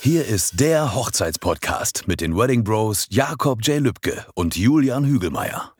Hier ist der Hochzeitspodcast mit den Wedding Bros Jakob J. Lübke und Julian Hügelmeier.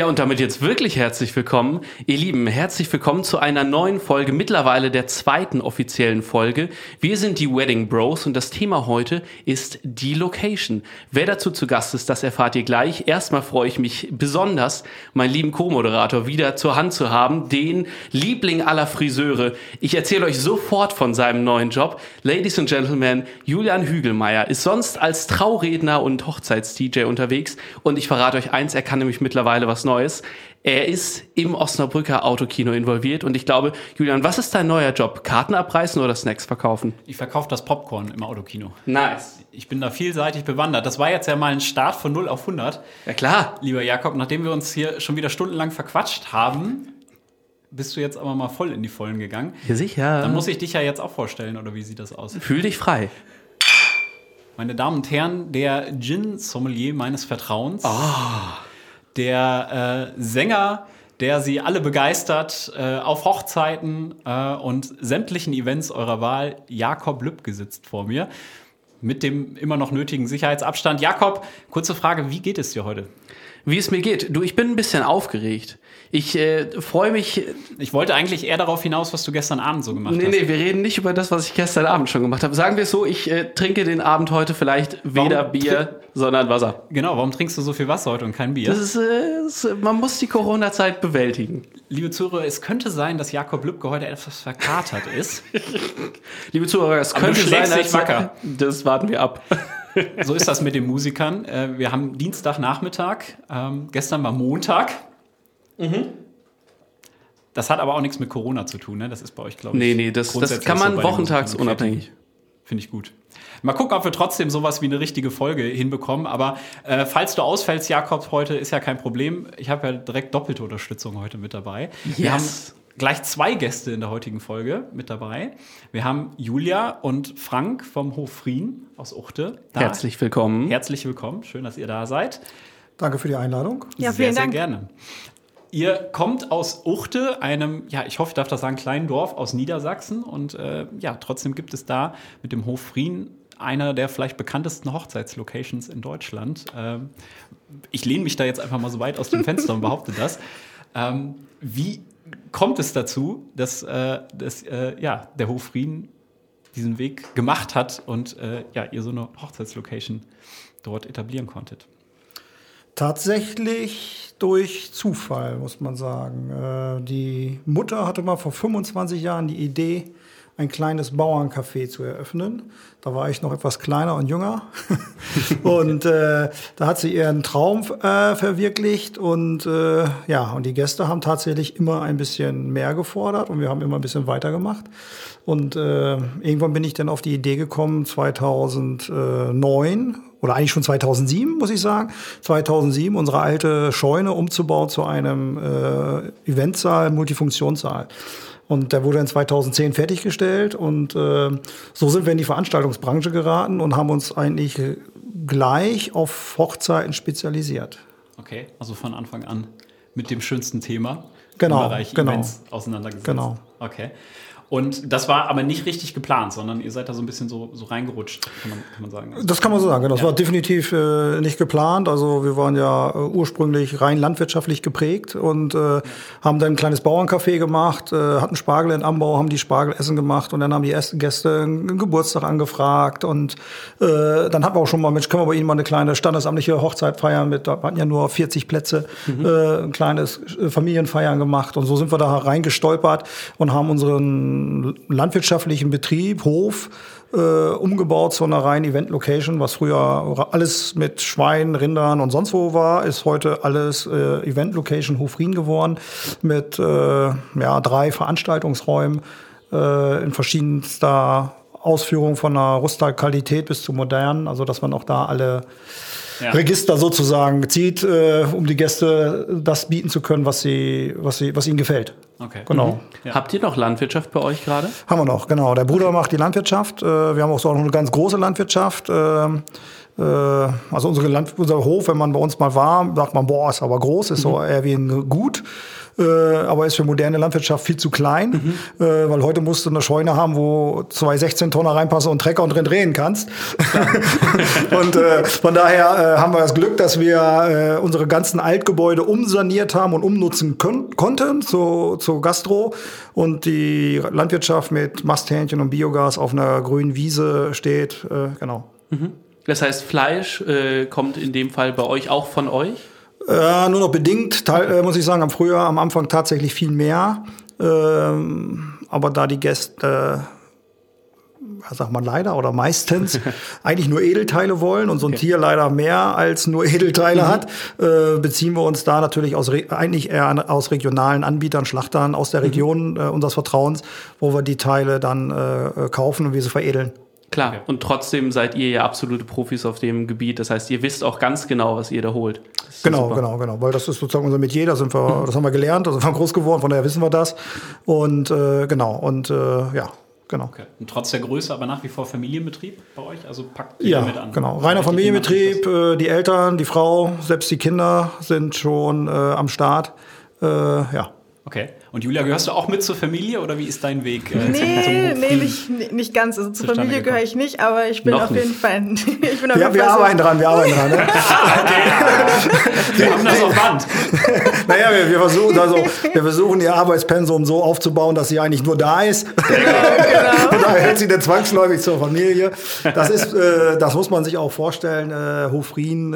Ja, und damit jetzt wirklich herzlich willkommen. Ihr Lieben, herzlich willkommen zu einer neuen Folge, mittlerweile der zweiten offiziellen Folge. Wir sind die Wedding Bros und das Thema heute ist die Location. Wer dazu zu Gast ist, das erfahrt ihr gleich. Erstmal freue ich mich besonders, meinen lieben Co-Moderator wieder zur Hand zu haben, den Liebling aller Friseure. Ich erzähle euch sofort von seinem neuen Job. Ladies and Gentlemen, Julian Hügelmeier ist sonst als Trauredner und Hochzeits-DJ unterwegs und ich verrate euch eins, er kann nämlich mittlerweile was Neues. Er ist im Osnabrücker Autokino involviert und ich glaube, Julian, was ist dein neuer Job? Karten abreißen oder Snacks verkaufen? Ich verkaufe das Popcorn im Autokino. Nice. Ich bin da vielseitig bewandert. Das war jetzt ja mal ein Start von 0 auf 100. Ja klar. Lieber Jakob, nachdem wir uns hier schon wieder stundenlang verquatscht haben, bist du jetzt aber mal voll in die Vollen gegangen. Ja, sicher. Dann muss ich dich ja jetzt auch vorstellen, oder wie sieht das aus? Fühl dich frei. Meine Damen und Herren, der Gin-Sommelier meines Vertrauens. Ah. Der äh, Sänger, der sie alle begeistert äh, auf Hochzeiten äh, und sämtlichen Events eurer Wahl. Jakob Lübke sitzt vor mir. Mit dem immer noch nötigen Sicherheitsabstand. Jakob, kurze Frage, wie geht es dir heute? Wie es mir geht. Du, ich bin ein bisschen aufgeregt. Ich äh, freue mich. Ich wollte eigentlich eher darauf hinaus, was du gestern Abend so gemacht Nee, hast. nee, wir reden nicht über das, was ich gestern Abend schon gemacht habe. Sagen wir es so, ich äh, trinke den Abend heute vielleicht weder Warum Bier, sondern Wasser. Genau, warum trinkst du so viel Wasser heute und kein Bier? Das ist, äh, das, man muss die Corona-Zeit bewältigen. Liebe Zuhörer, es könnte sein, dass Jakob Lübke heute etwas verkatert ist. Liebe Zuhörer, es Aber könnte sein, als wacker. Das warten wir ab. So ist das mit den Musikern. Äh, Wir haben Dienstagnachmittag, ähm, gestern war Montag. Mhm. Das hat aber auch nichts mit Corona zu tun, ne? Das ist bei euch, glaube ich. Nee, nee, das, das kann so man bei den wochentags Musikern. unabhängig. Finde ich gut. Mal gucken, ob wir trotzdem sowas wie eine richtige Folge hinbekommen. Aber äh, falls du ausfällst, Jakob, heute ist ja kein Problem. Ich habe ja direkt doppelte Unterstützung heute mit dabei. Wir haben Yes. gleich zwei Gäste in der heutigen Folge mit dabei. Wir haben Julia und Frank vom Hof Frien aus Uchte. Da. Herzlich willkommen. Herzlich willkommen. Schön, dass ihr da seid. Danke für die Einladung. Ja, sehr, vielen sehr Dank. gerne. Ihr kommt aus Uchte, einem, ja, ich hoffe, ich darf das sagen, kleinen Dorf aus Niedersachsen. Und äh, ja, trotzdem gibt es da mit dem Hof Frien einer der vielleicht bekanntesten Hochzeitslocations in Deutschland. Ähm, ich lehne mich da jetzt einfach mal so weit aus dem Fenster und behaupte das. Ähm, wie kommt es dazu, dass, äh, dass äh, ja, der Hof Frien diesen Weg gemacht hat und äh, ja, ihr so eine Hochzeitslocation dort etablieren konntet? Tatsächlich durch Zufall, muss man sagen. Äh, die Mutter hatte mal vor 25 Jahren die Idee, ein kleines Bauerncafé zu eröffnen. Da war ich noch etwas kleiner und jünger. und äh, da hat sie ihren Traum äh, verwirklicht. Und äh, ja, und die Gäste haben tatsächlich immer ein bisschen mehr gefordert und wir haben immer ein bisschen weitergemacht. Und äh, irgendwann bin ich dann auf die Idee gekommen, 2009 oder eigentlich schon 2007, muss ich sagen, 2007 unsere alte Scheune umzubauen zu einem äh, Eventsaal, Multifunktionssaal. Und der wurde in 2010 fertiggestellt und äh, so sind wir in die Veranstaltungsbranche geraten und haben uns eigentlich gleich auf Hochzeiten spezialisiert. Okay, also von Anfang an mit dem schönsten Thema Genau, im Bereich genau. Events auseinandergesetzt. Genau. Okay. Und das war aber nicht richtig geplant, sondern ihr seid da so ein bisschen so, so reingerutscht, kann man, kann man sagen. Das kann man so sagen. genau. Das Ja. war definitiv äh, nicht geplant. Also wir waren ja äh, ursprünglich rein landwirtschaftlich geprägt und äh, haben dann ein kleines Bauerncafé gemacht, äh, hatten Spargel in Anbau, haben die Spargelessen gemacht und dann haben die ersten Gäste einen Geburtstag angefragt und äh, dann hatten wir auch schon mal, Mensch, können wir bei Ihnen mal eine kleine standesamtliche Hochzeit feiern mit, da hatten ja nur 40 Plätze, äh, ein kleines äh, Familienfeiern gemacht und so sind wir da reingestolpert und haben unseren landwirtschaftlichen Betrieb, Hof, äh, umgebaut zu einer reinen Event-Location, was früher alles mit Schweinen, Rindern und sonst wo war, ist heute alles äh, Event-Location Hofrien geworden mit äh, ja, drei Veranstaltungsräumen äh, in verschiedenster Ausführung von einer Rustalqualität bis zu modern, also dass man auch da alle Ja. Register sozusagen zieht, äh, um die Gäste das bieten zu können, was sie, was sie, was ihnen gefällt. Okay. Genau. Ja. Habt ihr noch Landwirtschaft bei euch gerade? Haben wir noch, genau. Der Bruder macht die Landwirtschaft. Äh, Wir haben auch so noch eine ganz große Landwirtschaft. Äh, also unsere Land, unser Hof, wenn man bei uns mal war, sagt man, boah, ist aber groß, ist so Mhm. eher wie ein Gut. Äh, aber ist für moderne Landwirtschaft viel zu klein, Mhm. äh, weil heute musst du eine Scheune haben, wo zwei 16 Tonner reinpassen und Trecker und drin drehen kannst. und äh, von daher äh, haben wir das Glück, dass wir äh, unsere ganzen Altgebäude umsaniert haben und umnutzen können, konnten zu, zu Gastro und die Landwirtschaft mit Masthähnchen und Biogas auf einer grünen Wiese steht. Äh, genau. Das heißt, Fleisch äh, kommt in dem Fall bei euch auch von euch? Äh, nur noch bedingt, äh, muss ich sagen, am Frühjahr, am Anfang tatsächlich viel mehr. Ähm, aber da die Gäste, äh, sagt man leider oder meistens, eigentlich nur Edelteile wollen und so ein Tier leider mehr als nur Edelteile hat, äh, beziehen wir uns da natürlich aus, eigentlich eher an, aus regionalen Anbietern, Schlachtern aus der Region äh, unseres Vertrauens, wo wir die Teile dann äh, kaufen und wir sie veredeln. Klar. Und trotzdem seid ihr ja absolute Profis auf dem Gebiet. Das heißt, ihr wisst auch ganz genau, was ihr da holt. Genau, super. genau, genau. Weil das ist sozusagen unser Metier, da sind wir, das haben wir gelernt, da sind wir groß geworden, von daher wissen wir das. Und äh, genau, und äh, ja, genau. Okay. Und trotz der Größe aber nach wie vor Familienbetrieb bei euch? Also packt jeder Ja, mit an? genau. Reiner Familienbetrieb, äh, die Eltern, die Frau, selbst die Kinder sind schon äh, am Start. Äh, ja. Okay. Und Julia, gehörst du auch mit zur Familie oder wie ist dein Weg? Äh, Nee, zum, zum nee, nicht, nicht ganz. Also zur Familie gehöre ich nicht, aber ich bin Noch auf jeden. Fall. Ich bin auf Wir, jeden wir Fall so- arbeiten dran, wir arbeiten dran. Ne? Wir haben das auf Band. naja, wir, wir, versuchen, also, wir versuchen ihr Arbeitspensum so aufzubauen, dass sie eigentlich nur da ist. Genau, Und da hält sie dann zwangsläufig zur Familie. Das ist, äh, das muss man sich auch vorstellen. Äh, Hofrien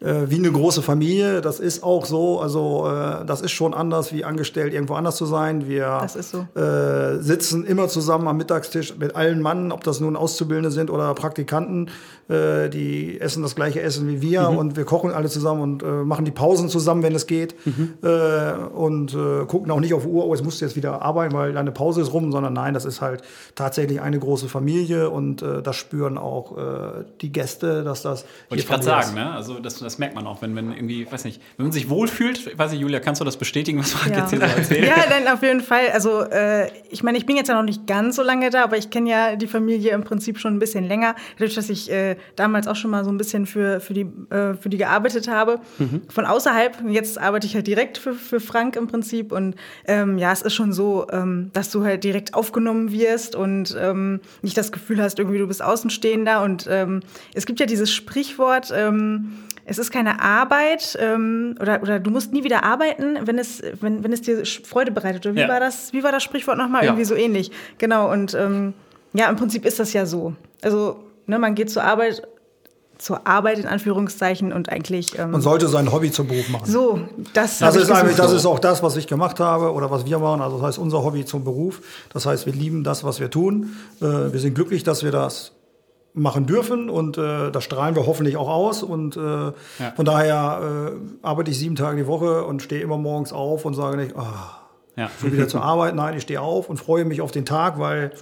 äh, wie eine große Familie. Das ist auch so. Also äh, das ist schon anders, wie angestellt irgendwo anders zu sein. Wir Das ist so. äh, sitzen immer zusammen am Mittagstisch mit allen Mann, ob das nun Auszubildende sind oder Praktikanten. Äh, die essen das gleiche Essen wie wir und wir kochen alle zusammen und äh, machen die Pausen zusammen, wenn es geht. Äh, und äh, gucken auch nicht auf die Uhr, oh, jetzt musst du jetzt wieder arbeiten, weil deine Pause ist rum, sondern nein, das ist halt tatsächlich eine große Familie und äh, das spüren auch äh, die Gäste, dass das. Wollte ich gerade sagen, ne? Also das, das merkt man auch, wenn man irgendwie, weiß nicht, wenn man sich wohlfühlt, weiß ich, Julia, kannst du das bestätigen, was Frank Ja. jetzt hier so erzählt? ja, dann auf jeden Fall. Also äh, ich meine, ich bin jetzt ja noch nicht ganz so lange da, aber ich kenne ja die Familie im Prinzip schon ein bisschen länger. Dadurch, dass ich äh, damals auch schon mal so ein bisschen für, für, die, äh, für die gearbeitet habe. Von außerhalb. Jetzt arbeite ich halt direkt für, für Frank im Prinzip. Und ähm, ja, es ist schon so, ähm, dass du halt direkt aufgenommen wirst und ähm, nicht das Gefühl hast, irgendwie du bist Außenstehender. Und ähm, es gibt ja dieses Sprichwort, ähm, es ist keine Arbeit ähm, oder, oder du musst nie wieder arbeiten, wenn es, wenn, wenn es dir Freude bereitet. Oder wie Ja. war das? Wie war das Sprichwort nochmal? Ja. Irgendwie so ähnlich. Genau. Und ähm, ja, im Prinzip ist das ja so. Also, ne, man geht zur Arbeit, zur Arbeit in Anführungszeichen und eigentlich ähm, Man sollte sein Hobby zum Beruf machen. so, das, Das ich ist, eigentlich, das ist auch das, was ich gemacht habe oder was wir machen. Also das heißt, unser Hobby zum Beruf. Das heißt, wir lieben das, was wir tun. Äh, wir sind glücklich, dass wir das machen dürfen und äh, das strahlen wir hoffentlich auch aus. Und äh, von daher äh, arbeite ich sieben Tage die Woche und stehe immer morgens auf und sage nicht, ah, Ja. schon wieder zur Arbeit. Nein, ich stehe auf und freue mich auf den Tag, weil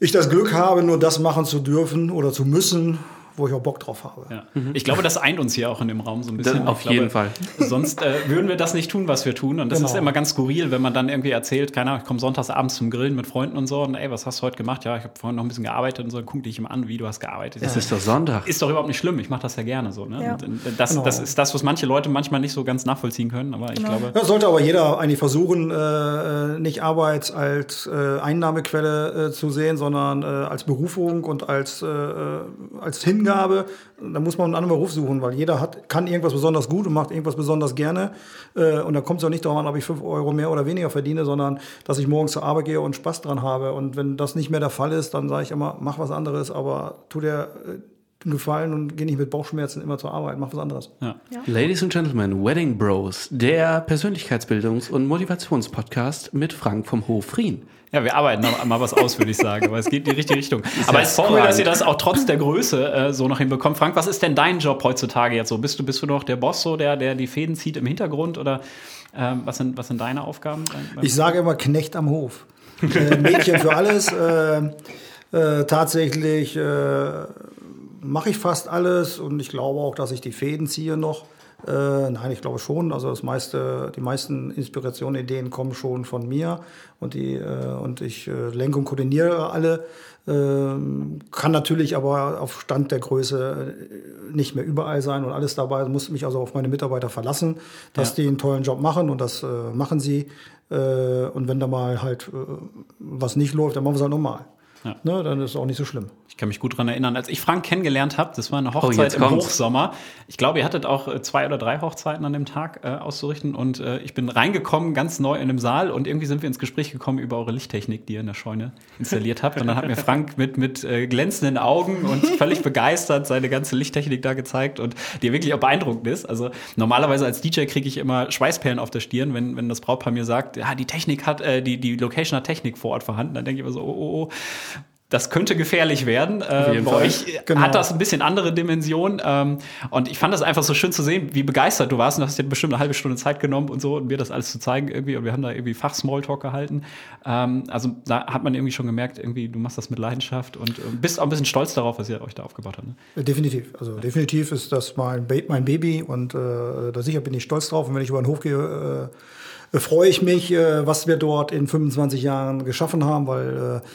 ich das Glück habe, nur das machen zu dürfen oder zu müssen, wo ich auch Bock drauf habe. Ja. Ich glaube, das eint uns hier auch in dem Raum so ein bisschen. Das- auf glaube, jeden Fall. Sonst äh, würden wir das nicht tun, was wir tun. Und das Genau. ist immer ganz skurril, wenn man dann irgendwie erzählt, keine Ahnung, ich komme sonntags abends zum Grillen mit Freunden und so. Und ey, was hast du heute gemacht? Ja, ich habe vorhin noch ein bisschen gearbeitet und so. Dann die dich immer an, wie du hast gearbeitet. Es ist doch Sonntag. ist doch überhaupt nicht schlimm. Ich mache das ja gerne so. Ne? Ja. Und, äh, das, Genau. das ist das, was manche Leute manchmal nicht so ganz nachvollziehen können. Aber ich Genau. glaube, Ja, sollte aber jeder eigentlich versuchen, äh, nicht Arbeit als äh, Einnahmequelle äh, zu sehen, sondern äh, als Berufung und als, äh, äh, als Hingabe. Da muss man einen anderen Beruf suchen, weil jeder hat, kann irgendwas besonders gut und macht irgendwas besonders gerne. Äh, und da kommt es auch nicht darauf an, ob ich 5 Euro mehr oder weniger verdiene, sondern dass ich morgens zur Arbeit gehe und Spaß dran habe. Und wenn das nicht mehr der Fall ist, dann sage ich immer, mach was anderes, aber tu dir äh, einen Gefallen und geh nicht mit Bauchschmerzen immer zur Arbeit, mach was anderes. ja. Ladies and Gentlemen, Wedding Bros, der Persönlichkeitsbildungs- und Motivationspodcast mit Frank vom Hof Rien. Ja, wir arbeiten noch mal was aus, würde ich sagen. Aber es geht in die richtige Richtung. Aber es ist cool, dass ihr das auch trotz der Größe äh, so noch hinbekommt. Frank, was ist denn dein Job heutzutage jetzt so? Bist du, bist du noch der Boss, so, der, der die Fäden zieht im Hintergrund? Oder ähm, was, sind, was sind deine Aufgaben? Ich sage immer Knecht am Hof. Äh, Mädchen für alles. Äh, äh, tatsächlich äh, mache ich fast alles und ich glaube auch, dass ich die Fäden ziehe noch. Äh, nein, ich glaube schon. Also das meiste, die meisten Inspirationen, Ideen kommen schon von mir und die äh, und ich äh, lenke und koordiniere alle. Ähm, kann natürlich aber auf Stand der Größe äh, nicht mehr überall sein und alles dabei. Muss mich also auf meine Mitarbeiter verlassen, dass Ja. die einen tollen Job machen und das äh, machen sie. Äh, und wenn da mal halt was nicht läuft, dann machen wir es halt normal. Ja. Ne, dann ist es auch nicht so schlimm. Ich kann mich gut dran erinnern, als ich Frank kennengelernt habe, das war eine Oh, Hochzeit jetzt im kommt's. Hochsommer. Ich glaube, ihr hattet auch äh, zwei oder drei Hochzeiten an dem Tag äh, auszurichten und äh, ich bin reingekommen, ganz neu in dem Saal und irgendwie sind wir ins Gespräch gekommen über eure Lichttechnik, die ihr in der Scheune installiert habt. Und dann hat mir Frank mit, mit äh, glänzenden Augen und völlig begeistert seine ganze Lichttechnik da gezeigt und die wirklich auch beeindruckend ist. Also normalerweise als DJ kriege ich immer Schweißperlen auf der Stirn, wenn, wenn das Brautpaar mir sagt, ja, die Technik hat, äh, die, die Location hat Technik vor Ort vorhanden. Dann denke ich immer so, oh, oh, oh. Das könnte gefährlich werden. Äh, bei Fall. euch Genau. hat das ein bisschen andere Dimension. Ähm, und ich fand das einfach so schön zu sehen, wie begeistert du warst. Und du hast dir bestimmt eine halbe Stunde Zeit genommen und so, und mir das alles zu zeigen irgendwie. Und wir haben da irgendwie Fach-Smalltalk gehalten. Ähm, also da hat man irgendwie schon gemerkt, irgendwie, du machst das mit Leidenschaft und äh, bist auch ein bisschen stolz darauf, was ihr euch da aufgebaut habt. Ne? Definitiv. Also definitiv ist das mein, ba mein Baby und äh, da sicher bin ich stolz drauf. Und wenn ich über den Hof gehe, äh, freue ich mich, äh, was wir dort in 25 Jahren geschaffen haben, weil äh,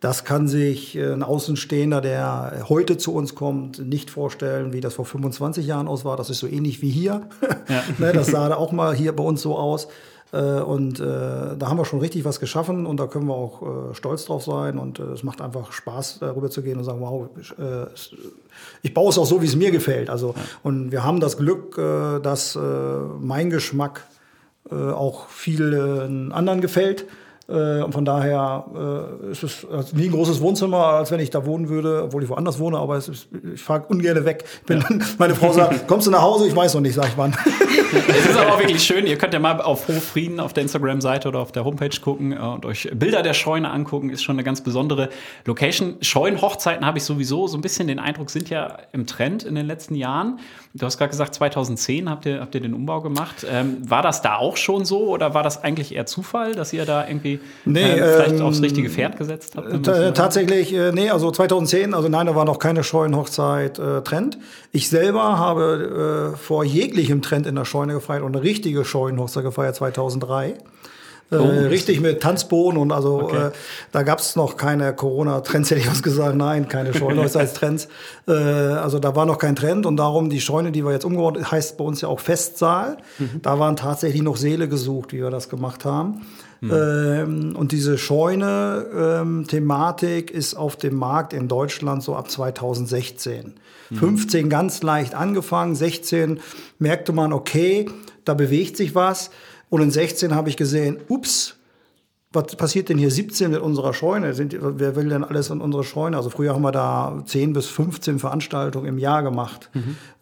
das kann sich äh, ein Außenstehender, der heute zu uns kommt, nicht vorstellen, wie das vor 25 Jahren aus war. Das ist so ähnlich wie hier. ne, das sah da auch mal hier bei uns so aus. Äh, Und äh, da haben wir schon richtig was geschaffen und da können wir auch stolz drauf sein. Und es macht einfach Spaß, darüber zu gehen und sagen, wow, ich baue es auch so, wie es mir gefällt. Also, und wir haben das Glück, dass mein Geschmack auch vielen anderen gefällt. Äh, Und von daher äh, ist es also nie ein großes Wohnzimmer, als wenn ich da wohnen würde, obwohl ich woanders wohne, aber es ist, ich fahre ungern weg. Ich bin, Meine Frau sagt, kommst du nach Hause? Ich weiß noch nicht, sag ich wann. Es ist aber auch wirklich schön. Ihr könnt ja mal auf Hochfrieden auf der Instagram-Seite oder auf der Homepage gucken äh, und euch Bilder der Scheune angucken. Ist schon eine ganz besondere Location. Scheunenhochzeiten habe ich sowieso so ein bisschen den Eindruck, sind ja im Trend in den letzten Jahren. Du hast gerade gesagt, 2010 habt ihr, habt ihr den Umbau gemacht. Ähm, war das da auch schon so oder war das eigentlich eher Zufall, dass ihr da irgendwie Nee, äh, vielleicht ähm, aufs richtige Pferd gesetzt habt? Ta- so- Tatsächlich, äh, nee, also 2010, also nein, da war noch keine Scheunenhochzeit äh, Trend. Ich selber habe äh, vor jeglichem Trend in der Scheune gefeiert und eine richtige Scheunenhochzeit gefeiert 2003. Äh, richtig mit Tanzboden und also äh, da gab es noch keine Corona-Trends, hätte ich was gesagt. Nein, keine Scheunenhochzeitstrends. äh, also da war noch kein Trend und darum die Scheune, die wir jetzt umgebaut, heißt bei uns ja auch Festsaal. Da waren tatsächlich noch Seele gesucht, wie wir das gemacht haben. Ähm, und diese Scheune-Thematik ist auf dem Markt in Deutschland so ab 2016. 15 ganz leicht angefangen, 16 merkte man, okay, da bewegt sich was. Und in 16 habe ich gesehen, ups, was passiert denn hier 17 mit unserer Scheune? Sind, wer will denn alles in unsere Scheune? Also früher haben wir da 10 bis 15 Veranstaltungen im Jahr gemacht.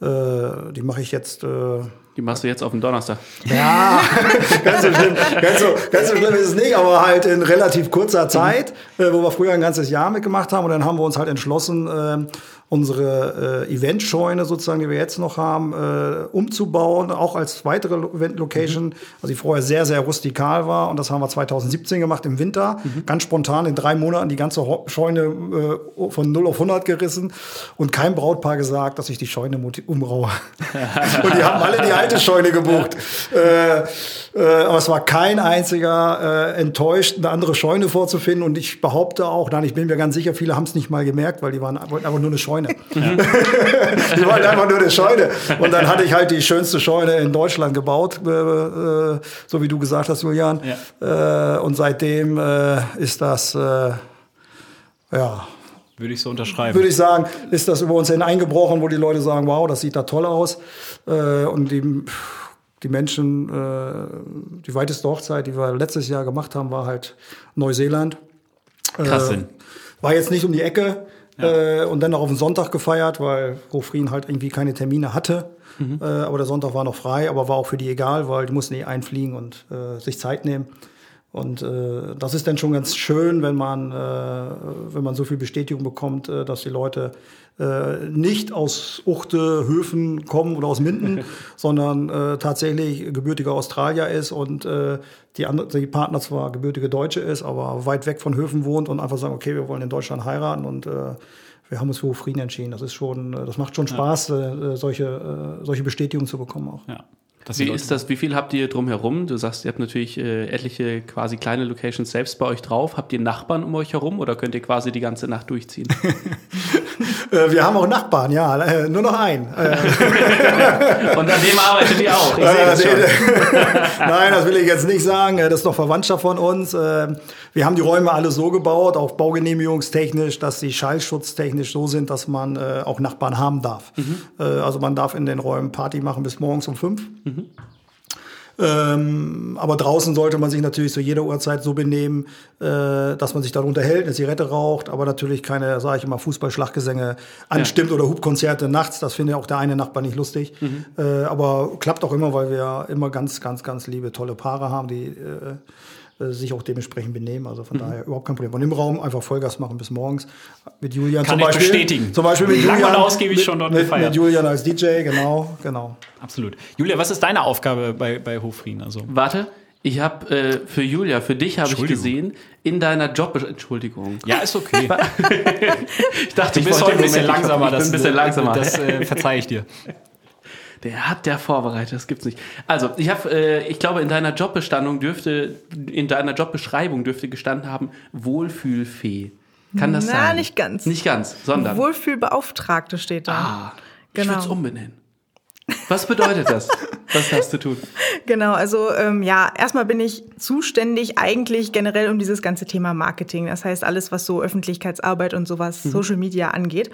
Äh, die mache ich jetzt. Äh, Die machst du jetzt auf den Donnerstag. ja, ganz so schlimm, ganz so, ganz so schlimm ist es nicht, aber halt in relativ kurzer Zeit, äh, wo wir früher ein ganzes Jahr mitgemacht haben. Und dann haben wir uns halt entschlossen, ähm, unsere äh, Eventscheune sozusagen, die wir jetzt noch haben, äh, umzubauen, auch als weitere Lo- Event-Location, also die vorher sehr, sehr rustikal war. Und das haben wir 2017 gemacht im Winter, ganz spontan in drei Monaten die ganze Scheune äh, von 0 auf 100 gerissen und kein Brautpaar gesagt, dass ich die Scheune umraue. und die haben alle die alte Scheune gebucht. Äh, äh, aber es war kein einziger äh, enttäuscht, eine andere Scheune vorzufinden. Und ich behaupte auch, nein, ich bin mir ganz sicher, viele haben es nicht mal gemerkt, weil die waren, wollten einfach nur eine Scheune. die wollten einfach nur eine Scheune. Und dann hatte ich halt die schönste Scheune in Deutschland gebaut, äh, äh, so wie du gesagt hast, Julian. Äh, und seitdem äh, ist das, äh, ja, Würde ich so unterschreiben. würde ich sagen, ist das über uns hin eingebrochen, wo die Leute sagen, wow, das sieht da toll aus. Und die, die Menschen, äh, die weiteste Hochzeit, die wir letztes Jahr gemacht haben, war halt Neuseeland. Krass Äh, war jetzt nicht um die Ecke äh, und dann noch auf den Sonntag gefeiert, weil Hofrien halt irgendwie keine Termine hatte. Äh, aber der Sonntag war noch frei, aber war auch für die egal, weil die mussten eh einfliegen und äh, sich Zeit nehmen. Und äh, das ist dann schon ganz schön, wenn man, äh, wenn man so viel Bestätigung bekommt, äh, dass die Leute äh, nicht aus Uchte, Höfen kommen oder aus Minden, sondern äh, tatsächlich gebürtiger Australier ist und äh, die, andere, die Partner zwar gebürtige Deutsche ist, aber weit weg von Höfen wohnt und einfach sagen, okay, wir wollen in Deutschland heiraten und äh, wir haben uns für Hofrieden entschieden. Das ist schon, äh, das macht schon Spaß, äh, solche, äh, solche Bestätigungen zu bekommen auch. Ja. Wie ist das? Wie viel habt ihr drumherum? Du sagst, ihr habt natürlich äh, etliche quasi kleine Locations selbst bei euch drauf. Habt ihr Nachbarn um euch herum oder könnt ihr quasi die ganze Nacht durchziehen? Äh, wir haben auch Nachbarn, ja, äh, nur noch einen. Äh, Und an dem arbeitet ihr auch. Ich sehe das. Nein, das will ich jetzt nicht sagen. Das ist doch Verwandtschaft von uns. Wir haben die Räume alle so gebaut, auch baugenehmigungstechnisch, dass sie schallschutztechnisch so sind, dass man auch Nachbarn haben darf. Mhm. Also man darf in den Räumen Party machen bis morgens um fünf. Mhm. Ähm, aber draußen sollte man sich natürlich zu jeder Uhrzeit so benehmen, äh, dass man sich dann unterhält, eine Zigarette raucht, aber natürlich keine, sage ich immer, Fußballschlaggesänge anstimmt ja. oder Hubkonzerte nachts. Das findet auch der eine Nachbar nicht lustig. Mhm. Äh, aber klappt auch immer, weil wir immer ganz, ganz, ganz liebe, tolle Paare haben, die äh, sich auch dementsprechend benehmen. Also von mhm. daher überhaupt kein Problem. Und im Raum einfach Vollgas machen bis morgens. Mit Julian Kann zum Beispiel. Ich bestätigen. Zum Beispiel mit Julian. Ausgiebig schon dort mit, gefeiert. Mit Julian als DJ, genau, genau. Absolut. Julia, was ist deine Aufgabe bei, bei Hofrien? Also? Warte. Ich habe äh, für Julia, für dich habe ich gesehen, in deiner Job... Entschuldigung. Ja, ist okay. ich dachte, du bist heute ein bisschen langsamer. Ich bin ein bisschen langsamer. Das äh, verzeihe ich dir. Der hat der vorbereitet, das gibt's nicht. Also, ich habe, äh, ich glaube, in deiner Jobbestandung dürfte, in deiner Jobbeschreibung dürfte gestanden haben, Wohlfühlfee. Kann das Na, sein? Nicht ganz. Nicht ganz, sondern. Wohlfühlbeauftragte steht da. Ah, genau. ich würde es umbenennen. Was bedeutet das? Was hast du tun? Genau, also ähm, ja, erstmal bin ich zuständig eigentlich generell um dieses ganze Thema Marketing. Das heißt, alles, was so Öffentlichkeitsarbeit und sowas, mhm. Social Media angeht.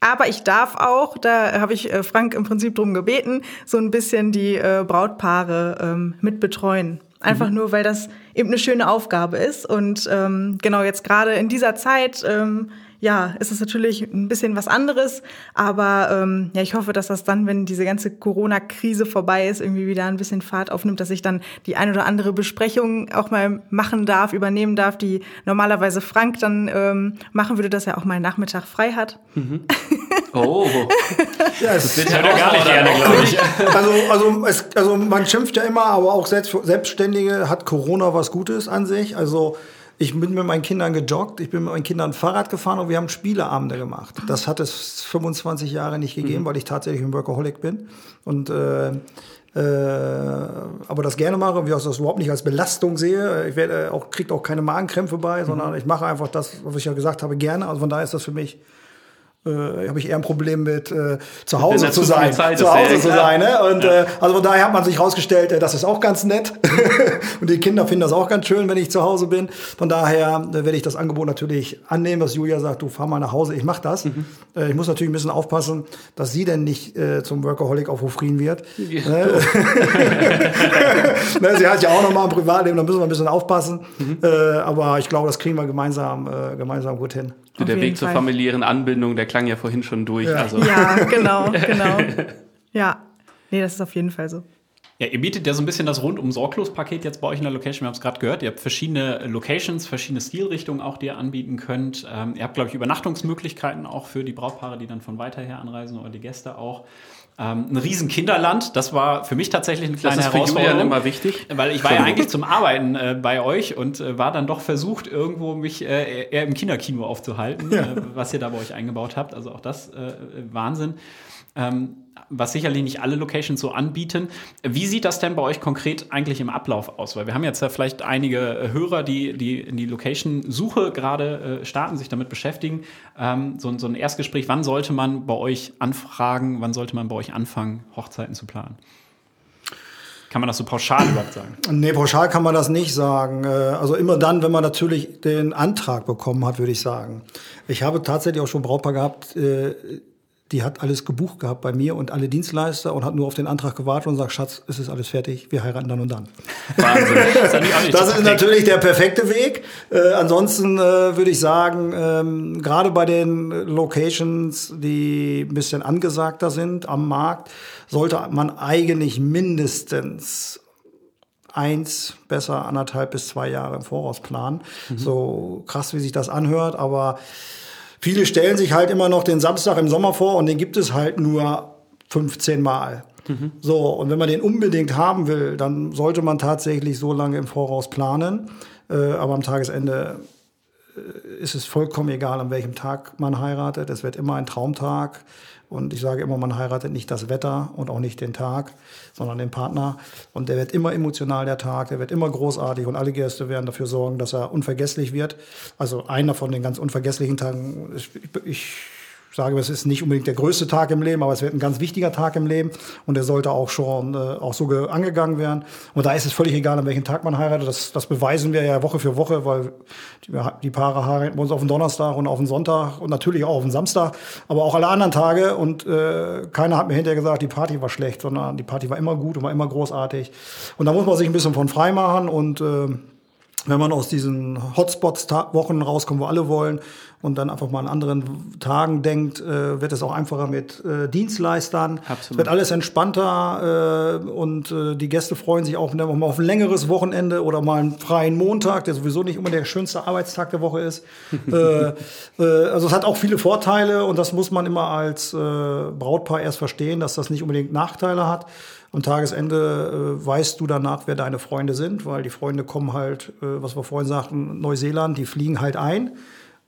Aber ich darf auch, da habe ich äh, Frank im Prinzip drum gebeten, so ein bisschen die äh, Brautpaare ähm, mit betreuen. Einfach mhm. nur, weil das eben eine schöne Aufgabe ist. Und ähm, genau jetzt gerade in dieser Zeit ähm, ja, ist es natürlich ein bisschen was anderes. Aber ähm, ja, ich hoffe, dass das dann, wenn diese ganze Corona-Krise vorbei ist, irgendwie wieder ein bisschen Fahrt aufnimmt, dass ich dann die ein oder andere Besprechung auch mal machen darf, übernehmen darf, die normalerweise Frank dann ähm, machen würde, dass er auch mal einen Nachmittag frei hat. Mhm. Oh. ja, es wird ja gar nicht gerne, glaube ich. Also, also, es, also man schimpft ja immer, aber auch Selbstständige hat Corona was Gutes an sich. Also ich bin mit meinen Kindern gejoggt, ich bin mit meinen Kindern Fahrrad gefahren und wir haben Spieleabende gemacht. Das hat es 25 Jahre nicht gegeben, mhm. weil ich tatsächlich ein Workaholic bin. Und äh, äh, aber das gerne mache und ich das überhaupt nicht als Belastung sehe. Ich werde auch, kriege auch keine Magenkrämpfe bei, mhm. sondern ich mache einfach das, was ich ja gesagt habe, gerne. Also von daher ist das für mich äh, habe ich eher ein Problem mit äh, zu Hause zu sein, Zeit zu Hause zu sein. Ne? Und ja. äh, also von daher hat man sich herausgestellt, äh, das ist auch ganz nett und die Kinder finden das auch ganz schön, wenn ich zu Hause bin. Von daher äh, werde ich das Angebot natürlich annehmen, dass Julia sagt, du fahr mal nach Hause, ich mach das. Mhm. Äh, ich muss natürlich ein bisschen aufpassen, dass sie denn nicht äh, zum Workaholic auf Hofrien wird. Ja. Ne? ne? sie hat ja auch noch mal ein Privatleben, da müssen wir ein bisschen aufpassen. Mhm. Äh, aber ich glaube, das kriegen wir gemeinsam, äh, gemeinsam gut hin. Der Weg zur familiären Anbindung, der klang ja vorhin schon durch. Ja, also. ja genau, genau. Ja, nee, das ist auf jeden Fall so. Ja, ihr bietet ja so ein bisschen das rundum sorglos Paket jetzt bei euch in der Location. Wir haben es gerade gehört. Ihr habt verschiedene Locations, verschiedene Stilrichtungen auch, die ihr anbieten könnt. Ähm, ihr habt, glaube ich, Übernachtungsmöglichkeiten auch für die Brautpaare, die dann von weiter her anreisen oder die Gäste auch. Ähm, ein riesen Kinderland, das war für mich tatsächlich eine kleine das ist Herausforderung. Für Julian immer wichtig. Weil ich war ja eigentlich zum Arbeiten äh, bei euch und äh, war dann doch versucht, irgendwo mich äh, eher im Kinderkino aufzuhalten, ja. Äh, was ihr da bei euch eingebaut habt. Also auch das äh, Wahnsinn. Ähm, was sicherlich nicht alle Locations so anbieten. Wie sieht das denn bei euch konkret eigentlich im Ablauf aus? Weil wir haben jetzt ja vielleicht einige äh, Hörer, die, die in die Location-Suche gerade äh, starten, sich damit beschäftigen. Ähm, so, so ein Erstgespräch, wann sollte man bei euch anfragen, wann sollte man bei euch anfangen, Hochzeiten zu planen? Kann man das so pauschal überhaupt sagen? Nee, pauschal kann man das nicht sagen. Äh, also immer dann, wenn man natürlich den Antrag bekommen hat, würde ich sagen. Ich habe tatsächlich auch schon Brautpaar gehabt, äh, die hat alles gebucht gehabt bei mir und alle Dienstleister und hat nur auf den Antrag gewartet und sagt, Schatz, es ist alles fertig, wir heiraten dann und dann. Wahnsinn. Das, ist natürlich der perfekte Weg. Äh, ansonsten äh, würde ich sagen, ähm, gerade bei den Locations, die ein bisschen angesagter sind am Markt, sollte man eigentlich mindestens eins, besser anderthalb bis zwei Jahre im Voraus planen. Mhm. So krass, wie sich das anhört, aber Viele stellen sich halt immer noch den Samstag im Sommer vor und den gibt es halt nur 15 Mal. Mhm. So, und wenn man den unbedingt haben will, dann sollte man tatsächlich so lange im Voraus planen. Äh, aber am Tagesende ist es vollkommen egal, an welchem Tag man heiratet. Es wird immer ein Traumtag. Und ich sage immer, man heiratet nicht das Wetter und auch nicht den Tag, sondern den Partner. Und der wird immer emotional, der Tag, der wird immer großartig und alle Gäste werden dafür sorgen, dass er unvergesslich wird. Also einer von den ganz unvergesslichen Tagen, ich, ich sage, es ist nicht unbedingt der größte Tag im Leben, aber es wird ein ganz wichtiger Tag im Leben und der sollte auch schon äh, auch so angegangen werden. Und da ist es völlig egal, an welchem Tag man heiratet. Das, das beweisen wir ja Woche für Woche, weil die, die Paare heiraten bei uns auf den Donnerstag und auf den Sonntag und natürlich auch auf den Samstag, aber auch alle anderen Tage. Und äh, keiner hat mir hinterher gesagt, die Party war schlecht, sondern die Party war immer gut und war immer großartig. Und da muss man sich ein bisschen von frei machen und äh, wenn man aus diesen Hotspots-Wochen rauskommt, wo alle wollen und dann einfach mal an anderen Tagen denkt, äh, wird es auch einfacher mit äh, Dienstleistern. Absolut. Wird alles entspannter äh, und äh, die Gäste freuen sich auch mal auf ein längeres Wochenende oder mal einen freien Montag, der sowieso nicht immer der schönste Arbeitstag der Woche ist. Äh, äh, also es hat auch viele Vorteile und das muss man immer als Brautpaar erst verstehen, dass das nicht unbedingt Nachteile hat. Am Tagesende äh, weißt du danach, wer deine Freunde sind, weil die Freunde kommen halt, äh, was wir vorhin sagten, Neuseeland, die fliegen halt ein.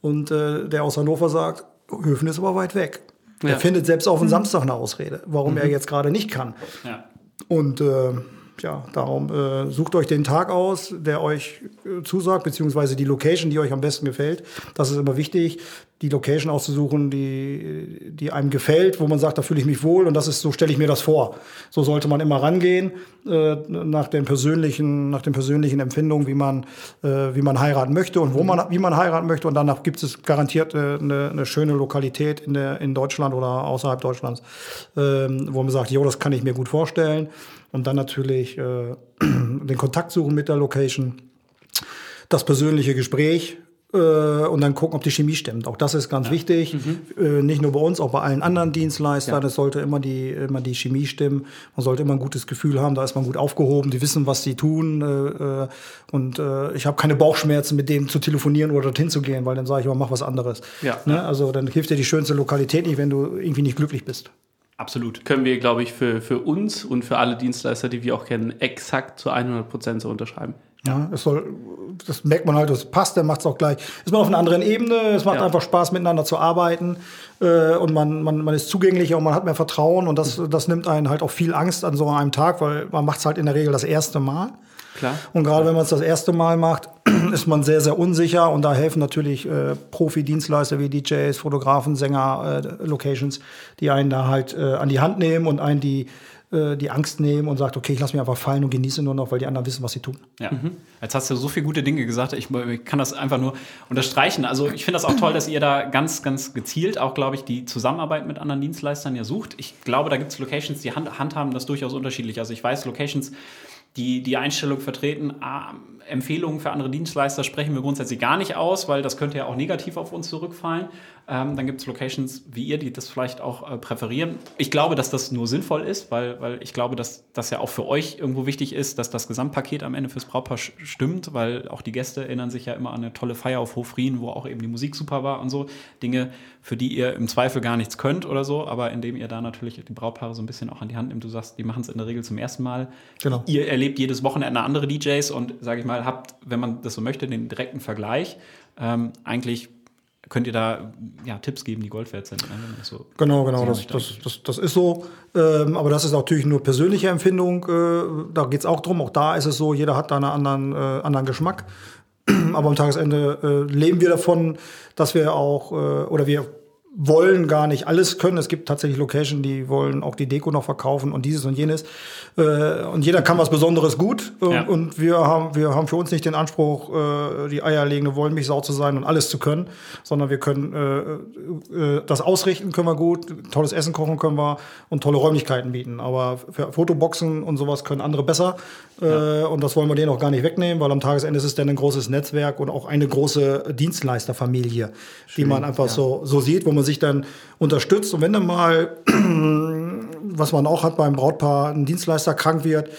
Und äh, der aus Hannover sagt, Höfen ist aber weit weg. Ja. Er findet selbst auf den mhm. Samstag eine Ausrede, warum mhm. er jetzt gerade nicht kann. Ja. Und äh, ja, darum äh, sucht euch den Tag aus, der euch äh, zusagt, beziehungsweise die Location, die euch am besten gefällt. Das ist immer wichtig, die Location auszusuchen, die, die einem gefällt, wo man sagt, da fühle ich mich wohl und das ist, so stelle ich mir das vor. So sollte man immer rangehen, äh, nach den persönlichen, nach den persönlichen Empfindungen, wie man, äh, wie man heiraten möchte und wo man, wie man heiraten möchte. Und danach gibt es garantiert äh, eine, eine schöne Lokalität in, der, in Deutschland oder außerhalb Deutschlands, äh, wo man sagt, jo, das kann ich mir gut vorstellen und dann natürlich äh, den Kontakt suchen mit der Location, das persönliche Gespräch äh, und dann gucken, ob die Chemie stimmt. Auch das ist ganz ja. wichtig. Mhm. Äh, nicht nur bei uns, auch bei allen anderen Dienstleistern. Es sollte immer die, immer die Chemie stimmen. Man sollte immer ein gutes Gefühl haben, da ist man gut aufgehoben, die wissen, was sie tun. Äh, äh und äh, ich habe keine Bauchschmerzen, mit denen zu telefonieren oder dorthin zu gehen, weil dann sage ich, mach was anderes. Ja. Ne? Also dann hilft dir die schönste Lokalität nicht, wenn du irgendwie nicht glücklich bist. Absolut. Können wir, glaube ich, für, für uns und für alle Dienstleister, die wir auch kennen, exakt zu 100 Prozent so unterschreiben. Ja, es soll, das merkt man halt, das passt, dann macht es auch gleich. Ist man auf einer anderen Ebene, es macht ja. einfach Spaß, miteinander zu arbeiten äh, und man, man, man ist zugänglicher und man hat mehr Vertrauen und das, das nimmt einen halt auch viel Angst an so einem Tag, weil man macht es halt in der Regel das erste Mal. Klar. Und gerade wenn man es das erste Mal macht, ist man sehr, sehr unsicher und da helfen natürlich äh, Profi-Dienstleister wie DJs, Fotografen, Sänger, äh, Locations, die einen da halt äh, an die Hand nehmen und einen die äh, die Angst nehmen und sagt, okay, ich lasse mich einfach fallen und genieße nur noch, weil die anderen wissen, was sie tun. Ja. Mhm. Jetzt hast du so viele gute Dinge gesagt, ich, ich kann das einfach nur unterstreichen. Also ich finde das auch toll, dass ihr da ganz, ganz gezielt auch, glaube ich, die Zusammenarbeit mit anderen Dienstleistern ja sucht. Ich glaube, da gibt es Locations, die hand, handhaben das durchaus unterschiedlich. Also ich weiß, Locations, die die Einstellung vertreten, ah, Empfehlungen für andere Dienstleister sprechen wir grundsätzlich gar nicht aus, weil das könnte ja auch negativ auf uns zurückfallen. Ähm, dann gibt es Locations wie ihr, die das vielleicht auch äh, präferieren. Ich glaube, dass das nur sinnvoll ist, weil, weil ich glaube, dass das ja auch für euch irgendwo wichtig ist, dass das Gesamtpaket am Ende fürs Brautpaar stimmt, weil auch die Gäste erinnern sich ja immer an eine tolle Feier auf Hofrien, wo auch eben die Musik super war und so. Dinge, für die ihr im Zweifel gar nichts könnt oder so, aber indem ihr da natürlich die Brautpaare so ein bisschen auch an die Hand nimmt. Du sagst, die machen es in der Regel zum ersten Mal. Genau. Ihr erlebt jedes Wochenende andere DJs und, sage ich mal, habt, wenn man das so möchte, den direkten Vergleich. Ähm, eigentlich könnt ihr da ja, Tipps geben, die Gold wert sind. Ne? So genau, genau, das, das, das, das, ist so. Ähm, aber das ist natürlich nur persönliche Empfindung. Äh, da geht es auch drum. Auch da ist es so, jeder hat da einen anderen, äh, anderen Geschmack. aber am Tagesende äh, leben wir davon, dass wir auch, äh, oder wir wollen gar nicht alles können. Es gibt tatsächlich Locations, die wollen auch die Deko noch verkaufen und dieses und jenes. Äh, und jeder kann was Besonderes gut. Ja. Und wir haben, wir haben für uns nicht den Anspruch, äh, die eierlegende Wollmilchsau zu sein und alles zu können, sondern wir können äh, das ausrichten können wir gut, tolles Essen kochen können wir und tolle Räumlichkeiten bieten. Aber für Fotoboxen und sowas können andere besser. Ja. Und das wollen wir denen auch gar nicht wegnehmen, weil am Tagesende ist es dann ein großes Netzwerk und auch eine große Dienstleisterfamilie, Schön, die man einfach ja. so, so sieht, wo man sich dann unterstützt. Und wenn dann mal was man auch hat beim Brautpaar, ein Dienstleister krank wird,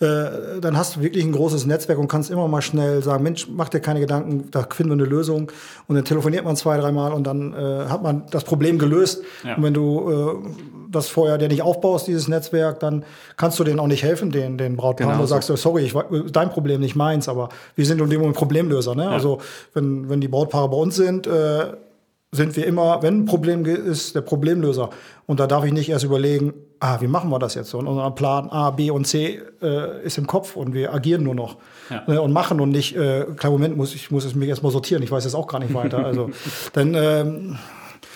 äh, dann hast du wirklich ein großes Netzwerk und kannst immer mal schnell sagen, Mensch, mach dir keine Gedanken, da finden wir eine Lösung. Und dann telefoniert man zwei, dreimal und dann äh, hat man das Problem gelöst. Ja. Und wenn du äh, das vorher dir nicht aufbaust, dieses Netzwerk, dann kannst du denen auch nicht helfen, den, den Brautpaaren. Genau du so. sagst, sorry, ich, dein Problem, nicht meins, aber wir sind in dem Moment Problemlöser. Ne? Also wenn, wenn die Brautpaare bei uns sind, äh, sind wir immer, wenn ein Problem ist, der Problemlöser. Und da darf ich nicht erst überlegen, ah, wie machen wir das jetzt? Und unser Plan A, B und C äh, ist im Kopf und wir agieren nur noch Ja. ne, und machen und nicht, äh, kleinen Moment, muss, ich muss es mich erstmal sortieren, ich weiß jetzt auch gar nicht weiter. Also dann ähm,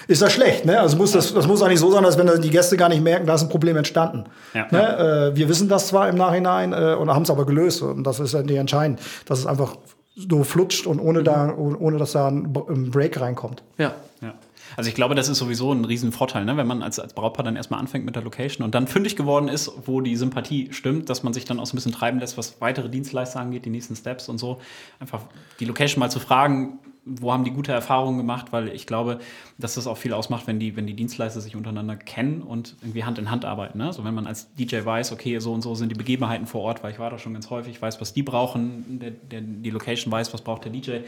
ist das schlecht. Ne? Also muss das, das muss eigentlich so sein, dass wenn die Gäste gar nicht merken, da ist ein Problem entstanden. Ja. Ne? Äh, wir wissen das zwar im Nachhinein äh, und haben es aber gelöst. Und das ist eigentlich entscheidend, dass es einfach so flutscht und ohne, da, ohne dass da ein Break reinkommt. Ja. Ja. Also ich glaube, das ist sowieso ein Riesenvorteil, ne? wenn man als, als Brautpaar dann erstmal anfängt mit der Location und dann fündig geworden ist, wo die Sympathie stimmt, dass man sich dann auch so ein bisschen treiben lässt, was weitere Dienstleister angeht, die nächsten Steps und so. Einfach die Location mal zu fragen, wo haben die gute Erfahrungen gemacht, weil ich glaube, dass das auch viel ausmacht, wenn die, wenn die Dienstleister sich untereinander kennen und irgendwie Hand in Hand arbeiten. Ne? So wenn man als DJ weiß, okay, so und so sind die Begebenheiten vor Ort, weil ich war da schon ganz häufig, weiß, was die brauchen, der, der, die Location weiß, was braucht der DJ,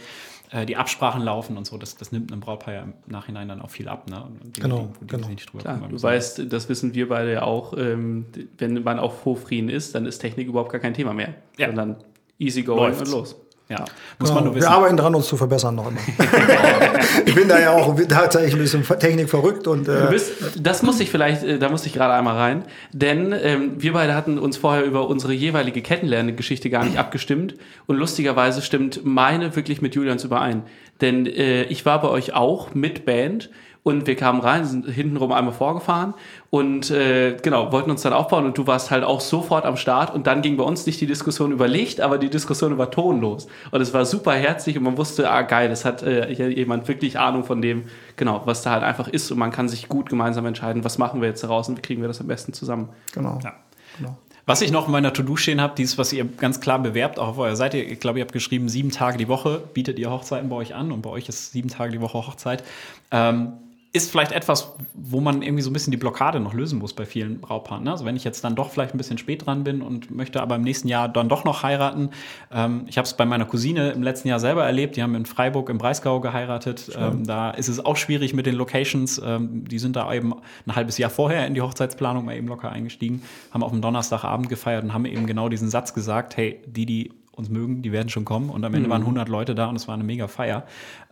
äh, die Absprachen laufen und so, das, das nimmt einem Brautpaar ja im Nachhinein dann auch viel ab. Ne? Und Dinge, Genau, die, die genau. nicht drüber Klar, du weißt, das wissen wir beide ja auch, ähm, wenn man auf Hofrieden ist, dann ist Technik überhaupt gar kein Thema mehr. Ja. Sondern easy going Läuft's. und los. Ja, muss man Genau. nur wir wissen. arbeiten dran, uns zu verbessern noch immer. ich bin da ja auch tatsächlich ein bisschen Technik verrückt und Du äh, bist, das muss ich vielleicht, äh, da muss ich gerade einmal rein, denn ähm, wir beide hatten uns vorher über unsere jeweilige Kennenlerngeschichte gar nicht abgestimmt und lustigerweise stimmt meine wirklich mit Julians überein, denn äh, ich war bei euch auch mit Band und wir kamen rein, sind hintenrum einmal vorgefahren und äh, genau, wollten uns dann aufbauen und du warst halt auch sofort am Start und dann ging bei uns nicht die Diskussion über Licht, aber die Diskussion über Ton los und es war super herzlich und man wusste, ah geil, das hat äh, hier jemand wirklich Ahnung von dem, genau, was da halt einfach ist und man kann sich gut gemeinsam entscheiden, was machen wir jetzt daraus und wie kriegen wir das am besten zusammen. genau. Ja. genau. Was ich noch in meiner To-Do stehen habe, dieses, was ihr ganz klar bewerbt, auch auf eurer Seite, ich glaube, ihr habt geschrieben, sieben Tage die Woche bietet ihr Hochzeiten bei euch an und bei euch ist sieben Tage die Woche Hochzeit. Ähm, ist vielleicht etwas, wo man irgendwie so ein bisschen die Blockade noch lösen muss bei vielen Brautpaaren. Ne? Also wenn ich jetzt dann doch vielleicht ein bisschen spät dran bin und möchte aber im nächsten Jahr dann doch noch heiraten. Ähm, ich habe es bei meiner Cousine im letzten Jahr selber erlebt. Die haben in Freiburg im Breisgau geheiratet. Ähm, da ist es auch schwierig mit den Locations. Ähm, die sind da eben ein halbes Jahr vorher in die Hochzeitsplanung mal eben locker eingestiegen, haben auf dem Donnerstagabend gefeiert und haben eben genau diesen Satz gesagt, hey, die, die uns mögen, die werden schon kommen. Und am Ende waren 100 Leute da und es war eine mega Feier.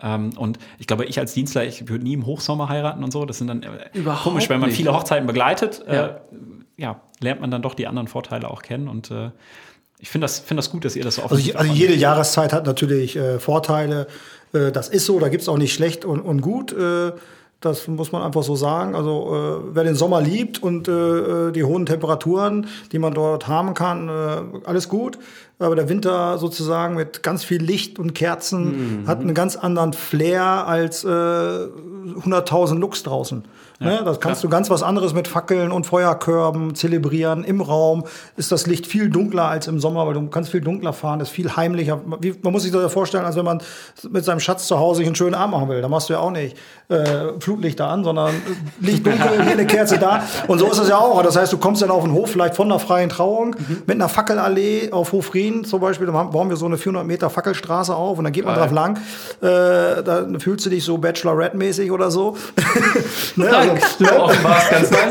Ähm, und ich glaube, ich als Dienstler, ich würde nie im Hochsommer heiraten und so. Das sind dann äh, Überhaupt komisch, wenn man nicht. viele Hochzeiten begleitet. Ja. Äh, ja, lernt man dann doch die anderen Vorteile auch kennen. Und äh, ich finde das, finde das gut, dass ihr das so Also, je- also jede Jahreszeit hat natürlich äh, Vorteile. Äh, das ist so, da gibt's auch nicht schlecht und, und gut. Äh, das muss man einfach so sagen. Also äh, wer den Sommer liebt und äh, die hohen Temperaturen, die man dort haben kann, äh, alles gut. Aber der Winter sozusagen mit ganz viel Licht und Kerzen hat einen ganz anderen Flair als äh, 100.000 Lux draußen. Ne? Das kannst du ganz was anderes mit Fackeln und Feuerkörben zelebrieren. Im Raum ist das Licht viel dunkler als im Sommer, weil du kannst viel dunkler fahren, ist viel heimlicher. Wie, man muss sich das ja vorstellen, als wenn man mit seinem Schatz zu Hause sich einen schönen Abend machen will. Da machst du ja auch nicht äh, Flutlichter an, sondern Licht dunkel, hier eine Kerze da. Und so ist es ja auch. Das heißt, du kommst dann auf den Hof vielleicht von einer freien Trauung mit einer Fackelallee auf Hofrieden zum Beispiel. Da bauen wir so eine 400 Meter Fackelstraße auf und dann geht man Geil. drauf lang. Äh, da fühlst du dich so Bachelorette-mäßig oder so. ne? also, Ganz Sachen.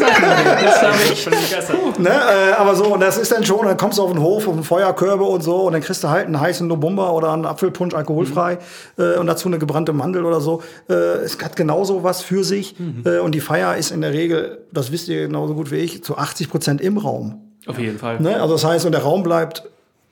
Das habe ich. Ne, äh, aber so, und das ist dann schon, dann kommst du auf den Hof, auf den Feuerkörbe und so, und dann kriegst du halt einen heißen Nobumba oder einen Apfelpunsch alkoholfrei äh, und dazu eine gebrannte Mandel oder so. Äh, es hat genauso was für sich. Äh, und die Feier ist in der Regel, das wisst ihr genauso gut wie ich, zu 80 Prozent im Raum. Auf jeden Fall. Ne? Also das heißt, und der Raum bleibt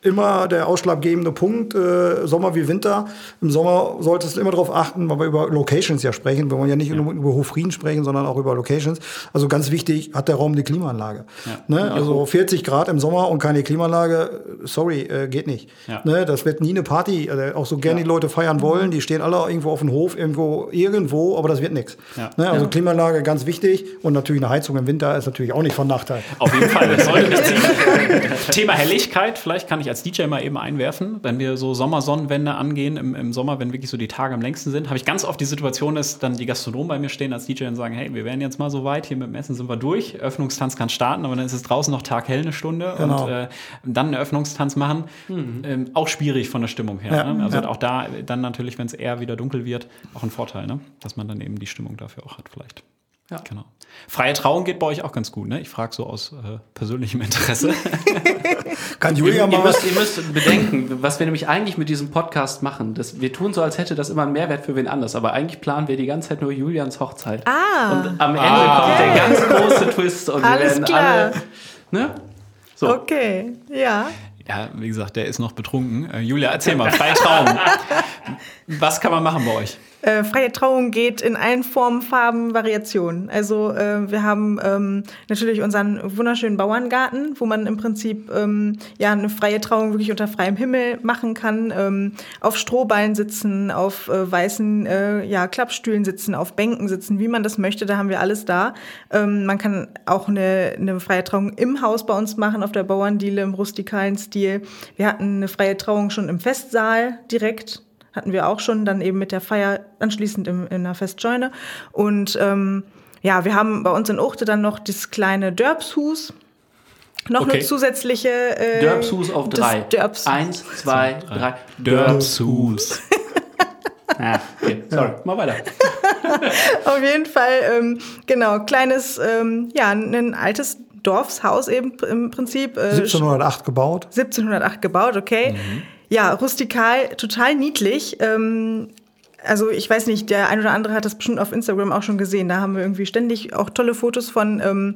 immer der ausschlaggebende Punkt, äh, Sommer wie Winter. Im Sommer solltest du immer darauf achten, weil wir über Locations ja sprechen. Wir wollen ja nicht nur über Hofrieden sprechen, sondern auch über Locations. Also ganz wichtig, hat der Raum eine Klimaanlage. Ne? Also 40 Grad im Sommer und keine Klimaanlage, sorry, äh, geht nicht. Ja. Ne? Das wird nie eine Party. Also auch so gerne die Leute feiern wollen, die stehen alle irgendwo auf dem Hof, irgendwo, irgendwo, aber das wird nichts. Ja. Ne? Also Klimaanlage ganz wichtig und natürlich eine Heizung im Winter ist natürlich auch nicht von Nachteil. Auf jeden Fall. Thema Helligkeit, vielleicht kann ich als DJ mal eben einwerfen, wenn wir so Sommersonnenwende angehen im, im Sommer, wenn wirklich so die Tage am längsten sind, habe ich ganz oft die Situation, dass dann die Gastronomen bei mir stehen als DJ und sagen, hey, wir werden jetzt mal so weit, hier mit dem Essen sind wir durch, Öffnungstanz kann starten, aber dann ist es draußen noch taghell eine Stunde Genau. und äh, dann einen Öffnungstanz machen, ähm, auch schwierig von der Stimmung her. Ja, Ne? Also ja. auch da dann natürlich, wenn es eher wieder dunkel wird, auch ein Vorteil, ne? dass man dann eben die Stimmung dafür auch hat vielleicht. Ja. Genau. Freie Trauung geht bei euch auch ganz gut, ne? Ich frage so aus äh, persönlichem Interesse. Kann Ihr, Julia ihr, mal was? müsst, ihr müsst bedenken, was wir nämlich eigentlich mit diesem Podcast machen. Das, wir tun so, als hätte das immer einen Mehrwert für wen anders, aber eigentlich planen wir die ganze Zeit nur Julians Hochzeit. Ah. Und am Ende kommt der ganz große Twist und Alles wir werden klar. alle. Ne? So. Okay, ja. Ja, wie gesagt, der ist noch betrunken. Äh, Julia, erzähl mal, freie Trauung. Was kann man machen bei euch? Äh, freie Trauung geht in allen Formen, Farben, Variationen. Also äh, wir haben ähm, natürlich unseren wunderschönen Bauerngarten, wo man im Prinzip ähm, ja eine freie Trauung wirklich unter freiem Himmel machen kann. Ähm, auf Strohballen sitzen, auf äh, weißen äh, ja, Klappstühlen sitzen, auf Bänken sitzen, wie man das möchte. Da haben wir alles da. Ähm, man kann auch eine, eine freie Trauung im Haus bei uns machen, auf der Bauerndiele im rustikalen Stil. Wir hatten eine freie Trauung schon im Festsaal direkt hatten wir auch schon, dann eben mit der Feier anschließend im, in einer Festscheune. Und ähm, ja, wir haben bei uns in Uchte dann noch das kleine Dörpshus. Noch Okay. eine zusätzliche. Äh, Dörpshus auf drei. Dörps. Eins, zwei, drei. Dörpshus. Ah, okay, sorry, mal weiter. Auf jeden Fall, ähm, genau, kleines, ähm, ja, ein altes Dorfshaus eben im Prinzip. Äh, 1708 gebaut. 1708 gebaut, okay. Ja, rustikal, total niedlich. Ähm, also ich weiß nicht, der ein oder andere hat das bestimmt auf Instagram auch schon gesehen. Da haben wir irgendwie ständig auch tolle Fotos von. Ähm,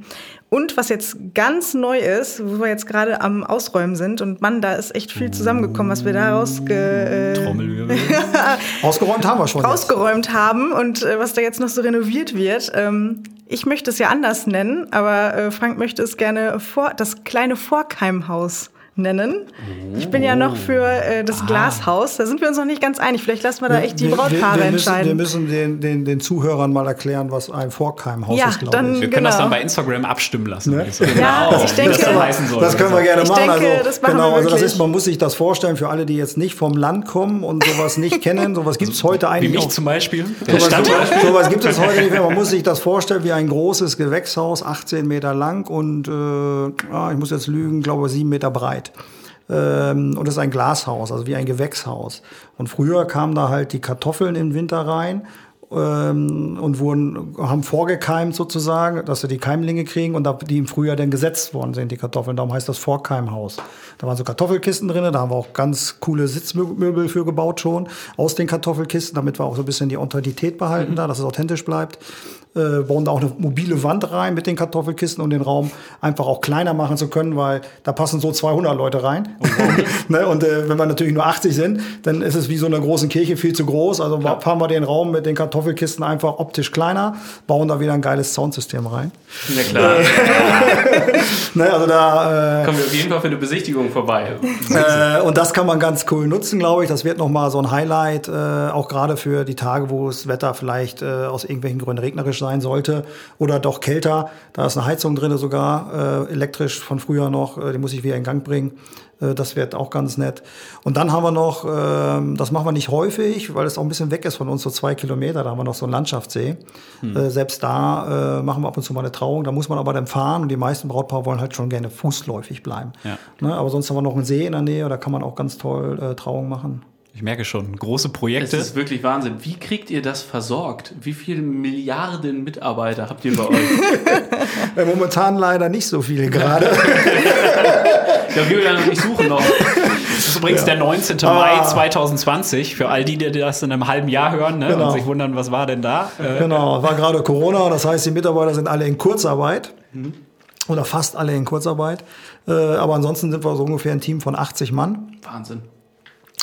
und was jetzt ganz neu ist, wo wir jetzt gerade am Ausräumen sind. Und Mann, da ist echt viel zusammengekommen, was wir da rausge äh, Trommelwirbel. Ausgeräumt haben wir schon. jetzt. rausgeräumt haben und äh, was da jetzt noch so renoviert wird. Ähm, ich möchte es ja anders nennen, aber äh, Frank möchte es gerne vor, das kleine Vorkeimhaus nennen. Ich bin ja noch für äh, das Glashaus. Da sind wir uns noch nicht ganz einig. Vielleicht lassen wir da echt die Wir- Brautpaare wir, wir müssen, entscheiden. Wir müssen den, den, den Zuhörern mal erklären, was ein Vorkeimhaus Ja, ist, glaube dann- ich. Wir können das Genau. dann bei Instagram abstimmen lassen. ich sagen. Ja, ich Wie denke- das heißen soll. Das können wir gerne machen. denke, also, das machen genau, wir also das ist, man muss sich das vorstellen für alle, die jetzt nicht vom Land kommen und sowas nicht kennen. Sowas gibt es heute Wie eigentlich mich auch. zum Beispiel. Der Sowas, sowas, sowas gibt es heute nicht mehr. Man muss sich das vorstellen wie ein großes Gewächshaus, 18 Meter lang und, äh, ah, ich muss jetzt lügen, glaube 7 Meter breit. Ähm, und es ist ein Glashaus, also wie ein Gewächshaus. Und früher kamen da halt die Kartoffeln im Winter rein ähm, und wurden, haben vorgekeimt sozusagen, dass sie die Keimlinge kriegen und die im Frühjahr dann gesetzt worden sind, die Kartoffeln. Darum heißt das Vorkeimhaus. Da waren so Kartoffelkisten drin, da haben wir auch ganz coole Sitzmöbel für gebaut schon aus den Kartoffelkisten, damit wir auch so ein bisschen die Authentität behalten da, dass es authentisch bleibt. Äh, bauen da auch eine mobile Wand rein mit den Kartoffelkisten, um den Raum einfach auch kleiner machen zu können, weil da passen so 200 Leute rein. ne? Und äh, wenn wir natürlich nur 80 sind, dann ist es wie so eine große Kirche viel zu groß. Also fahren wir den Raum mit den Kartoffelkisten einfach optisch kleiner, bauen da wieder ein geiles Soundsystem rein. Na klar, Ne? Also da äh, kommen wir auf jeden Fall für eine Besichtigung vorbei. Äh, und das kann man ganz cool nutzen, glaube ich. Das wird nochmal so ein Highlight, äh, auch gerade für die Tage, wo das Wetter vielleicht äh, aus irgendwelchen Gründen regnerisch sein sollte oder doch kälter. Da ist eine Heizung drin sogar, äh, elektrisch von früher noch. Äh, die muss ich wieder in Gang bringen. Äh, das wird auch ganz nett. Und dann haben wir noch, ähm, das machen wir nicht häufig, weil es auch ein bisschen weg ist von uns, so zwei Kilometer. Da haben wir noch so einen Landschaftssee. Äh, selbst da äh, machen wir ab und zu mal eine Trauung. Da muss man aber dann fahren und die meisten Brautpaare wollen halt schon gerne fußläufig bleiben. Ja. Ne, aber sonst haben wir noch einen See in der Nähe, da kann man auch ganz toll äh, Trauung machen. Ich merke schon, große Es Projekte. ist wirklich Wahnsinn. Wie kriegt ihr das versorgt? Wie viele Milliarden Mitarbeiter habt ihr bei euch? Momentan leider nicht so viele gerade. Ja, Julian und ich suchen noch. Das ist übrigens der 19. Mai 2020. Für all die, die das in einem halben Jahr hören ne, Genau. und sich wundern, was war denn da? Äh, genau, war gerade Corona, das heißt, die Mitarbeiter sind alle in Kurzarbeit. Oder fast alle in Kurzarbeit. Äh, aber ansonsten sind wir so ungefähr ein Team von 80 Mann. Wahnsinn.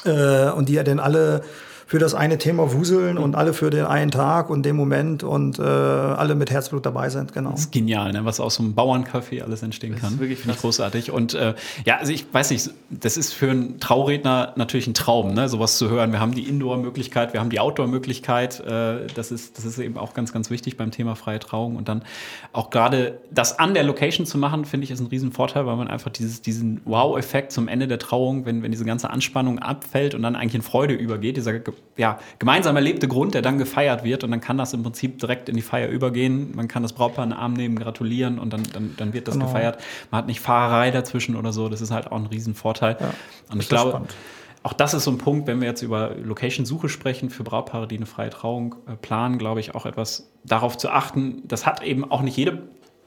Äh, und die ja dann alle für das eine Thema wuseln und alle für den einen Tag und den Moment und äh, alle mit Herzblut dabei sind, genau. Das ist genial, ne? was aus so einem Bauerncafé alles entstehen kann. Das ist wirklich Finde ich großartig. Und äh, ja, also ich weiß nicht, das ist für einen Trauredner natürlich ein Traum, ne? sowas zu hören. Wir haben die Indoor-Möglichkeit, wir haben die Outdoor-Möglichkeit. Äh, das, ist, das ist eben auch ganz, ganz wichtig beim Thema freie Trauung. Und dann auch gerade das an der Location zu machen, finde ich, ist ein Riesenvorteil, weil man einfach dieses, diesen Wow-Effekt zum Ende der Trauung, wenn, wenn diese ganze Anspannung abfällt und dann eigentlich in Freude übergeht, dieser ja, gemeinsam erlebte Grund, der dann gefeiert wird und dann kann das im Prinzip direkt in die Feier übergehen. Man kann das Brautpaar in den Arm nehmen, gratulieren und dann, dann, dann wird das genau. gefeiert. Man hat nicht Fahrerei dazwischen oder so. Das ist halt auch ein Riesenvorteil. Ja, und ich glaube, spannend. auch das ist so ein Punkt, wenn wir jetzt über Location-Suche sprechen für Brautpaare, die eine freie Trauung äh, planen, glaube ich, auch etwas darauf zu achten. Das hat eben auch nicht jede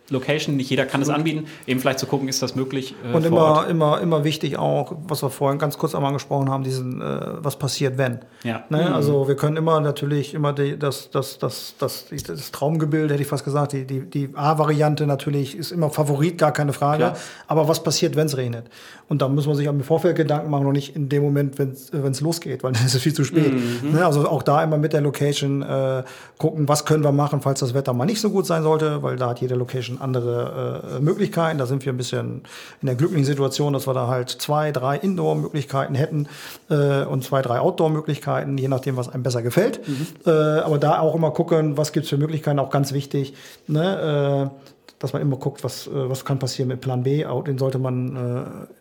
Location, nicht jeder kann es anbieten, eben vielleicht zu gucken, ist das möglich. Äh, und immer, immer, immer wichtig auch, was wir vorhin ganz kurz einmal angesprochen haben, diesen, äh, was passiert, wenn. Ja. Ne? Mhm. Also wir können immer natürlich immer die, das, das, das, das, das, Traumgebilde, hätte ich fast gesagt, die, die, die A-Variante natürlich ist immer Favorit, gar keine Frage. Klar. Aber was passiert, wenn es regnet? Und da muss man sich im Vorfeld Gedanken machen, noch nicht in dem Moment, wenn es losgeht, weil dann ist es viel zu spät. Mhm. Ne? Also auch da immer mit der Location äh, gucken, was können wir machen, falls das Wetter mal nicht so gut sein sollte, weil da hat jede Location Menschen andere äh, Möglichkeiten. Da sind wir ein bisschen in der glücklichen Situation, dass wir da halt zwei, drei Indoor-Möglichkeiten hätten äh, und zwei, drei Outdoor-Möglichkeiten, je nachdem, was einem besser gefällt. Mhm. Äh, aber da auch immer gucken, was gibt es für Möglichkeiten, auch ganz wichtig. Ne? Äh, dass man immer guckt, was, äh, was kann passieren mit Plan B. Den sollte man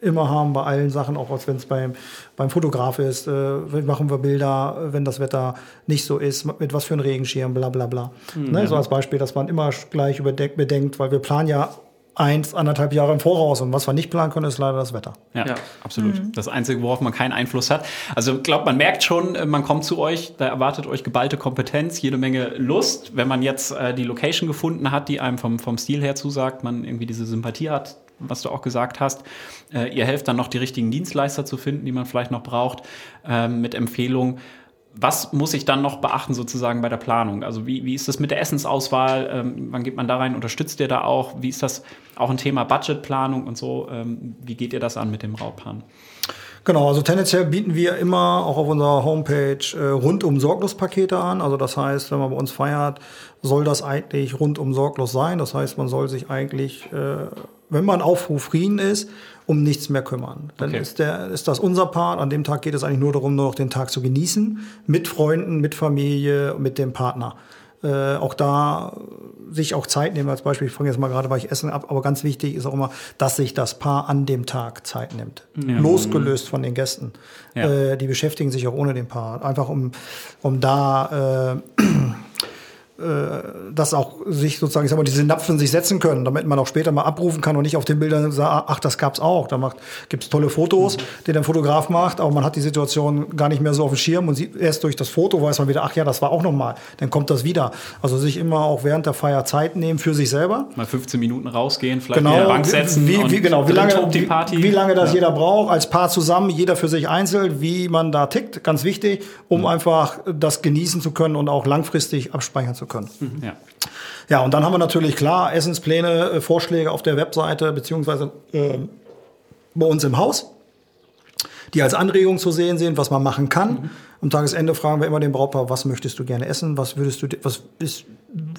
äh, immer haben bei allen Sachen, auch wenn es beim, beim Fotograf ist. Äh, machen wir Bilder, wenn das Wetter nicht so ist, mit was für einem Regenschirm, bla bla bla. Mhm. Ne? So als Beispiel, dass man immer gleich überdenkt, bedenkt, weil wir planen ja eins, anderthalb Jahre im Voraus. Und was wir nicht planen können, ist leider das Wetter. Ja, ja. absolut. Mhm. Das Einzige, worauf man keinen Einfluss hat. Also ich glaube, man merkt schon, äh, man kommt zu euch, da erwartet euch geballte Kompetenz, jede Menge Lust. Wenn man jetzt äh, die Location gefunden hat, die einem vom, vom Stil her zusagt, man irgendwie diese Sympathie hat, was du auch gesagt hast. Äh, ihr helft dann noch, die richtigen Dienstleister zu finden, die man vielleicht noch braucht, äh, mit Empfehlungen was muss ich dann noch beachten sozusagen bei der Planung? Also wie, wie ist das mit der Essensauswahl? Ähm, wann geht man da rein? Unterstützt ihr da auch? Wie ist das auch ein Thema Budgetplanung und so? Ähm, wie geht ihr das an mit dem Brautpaar? Genau, also tendenziell bieten wir immer auch auf unserer Homepage äh, rundum Sorglospakete an. Also das heißt, wenn man bei uns feiert, soll das eigentlich rundum sorglos sein. Das heißt, man soll sich eigentlich, äh, wenn man auf Frieden ist, um nichts mehr kümmern. Dann okay. ist, der, ist das unser Part. An dem Tag geht es eigentlich nur darum, nur noch den Tag zu genießen. Mit Freunden, mit Familie, mit dem Partner. Äh, auch da sich auch Zeit nehmen. Als Beispiel, ich fange jetzt mal gerade, weil ich Essen ab, aber ganz wichtig ist auch immer, dass sich das Paar an dem Tag Zeit nimmt. Ja. Losgelöst von den Gästen. Ja. Äh, die beschäftigen sich auch ohne den Paar. Einfach um, um da äh, äh, dass auch sich sozusagen, ich sag mal, diese Napfen sich setzen können, damit man auch später mal abrufen kann und nicht auf den Bildern sagt, ach, das gab's auch. Da macht, gibt's tolle Fotos, mhm. die der Fotograf macht, aber man hat die Situation gar nicht mehr so auf dem Schirm und sieht erst durch das Foto weiß man wieder, ach ja, das war auch noch mal. Dann kommt das wieder. Also sich immer auch während der Feier Zeit nehmen für sich selber. Mal 15 Minuten rausgehen, vielleicht genau, in Bank setzen wie, wie, genau, wie lange, die Party. Wie, wie lange das ja. jeder braucht, als Paar zusammen, jeder für sich einzeln, wie man da tickt, ganz wichtig, um mhm. einfach das genießen zu können und auch langfristig abspeichern zu können. Mhm. Ja. Ja, und dann haben wir natürlich klar Essenspläne, äh, Vorschläge auf der Webseite beziehungsweise äh, bei uns im Haus, die als Anregung zu sehen sind, was man machen kann. Mhm. Am Tagesende fragen wir immer den Brautpaar, was möchtest du gerne essen? Was würdest du, was ist,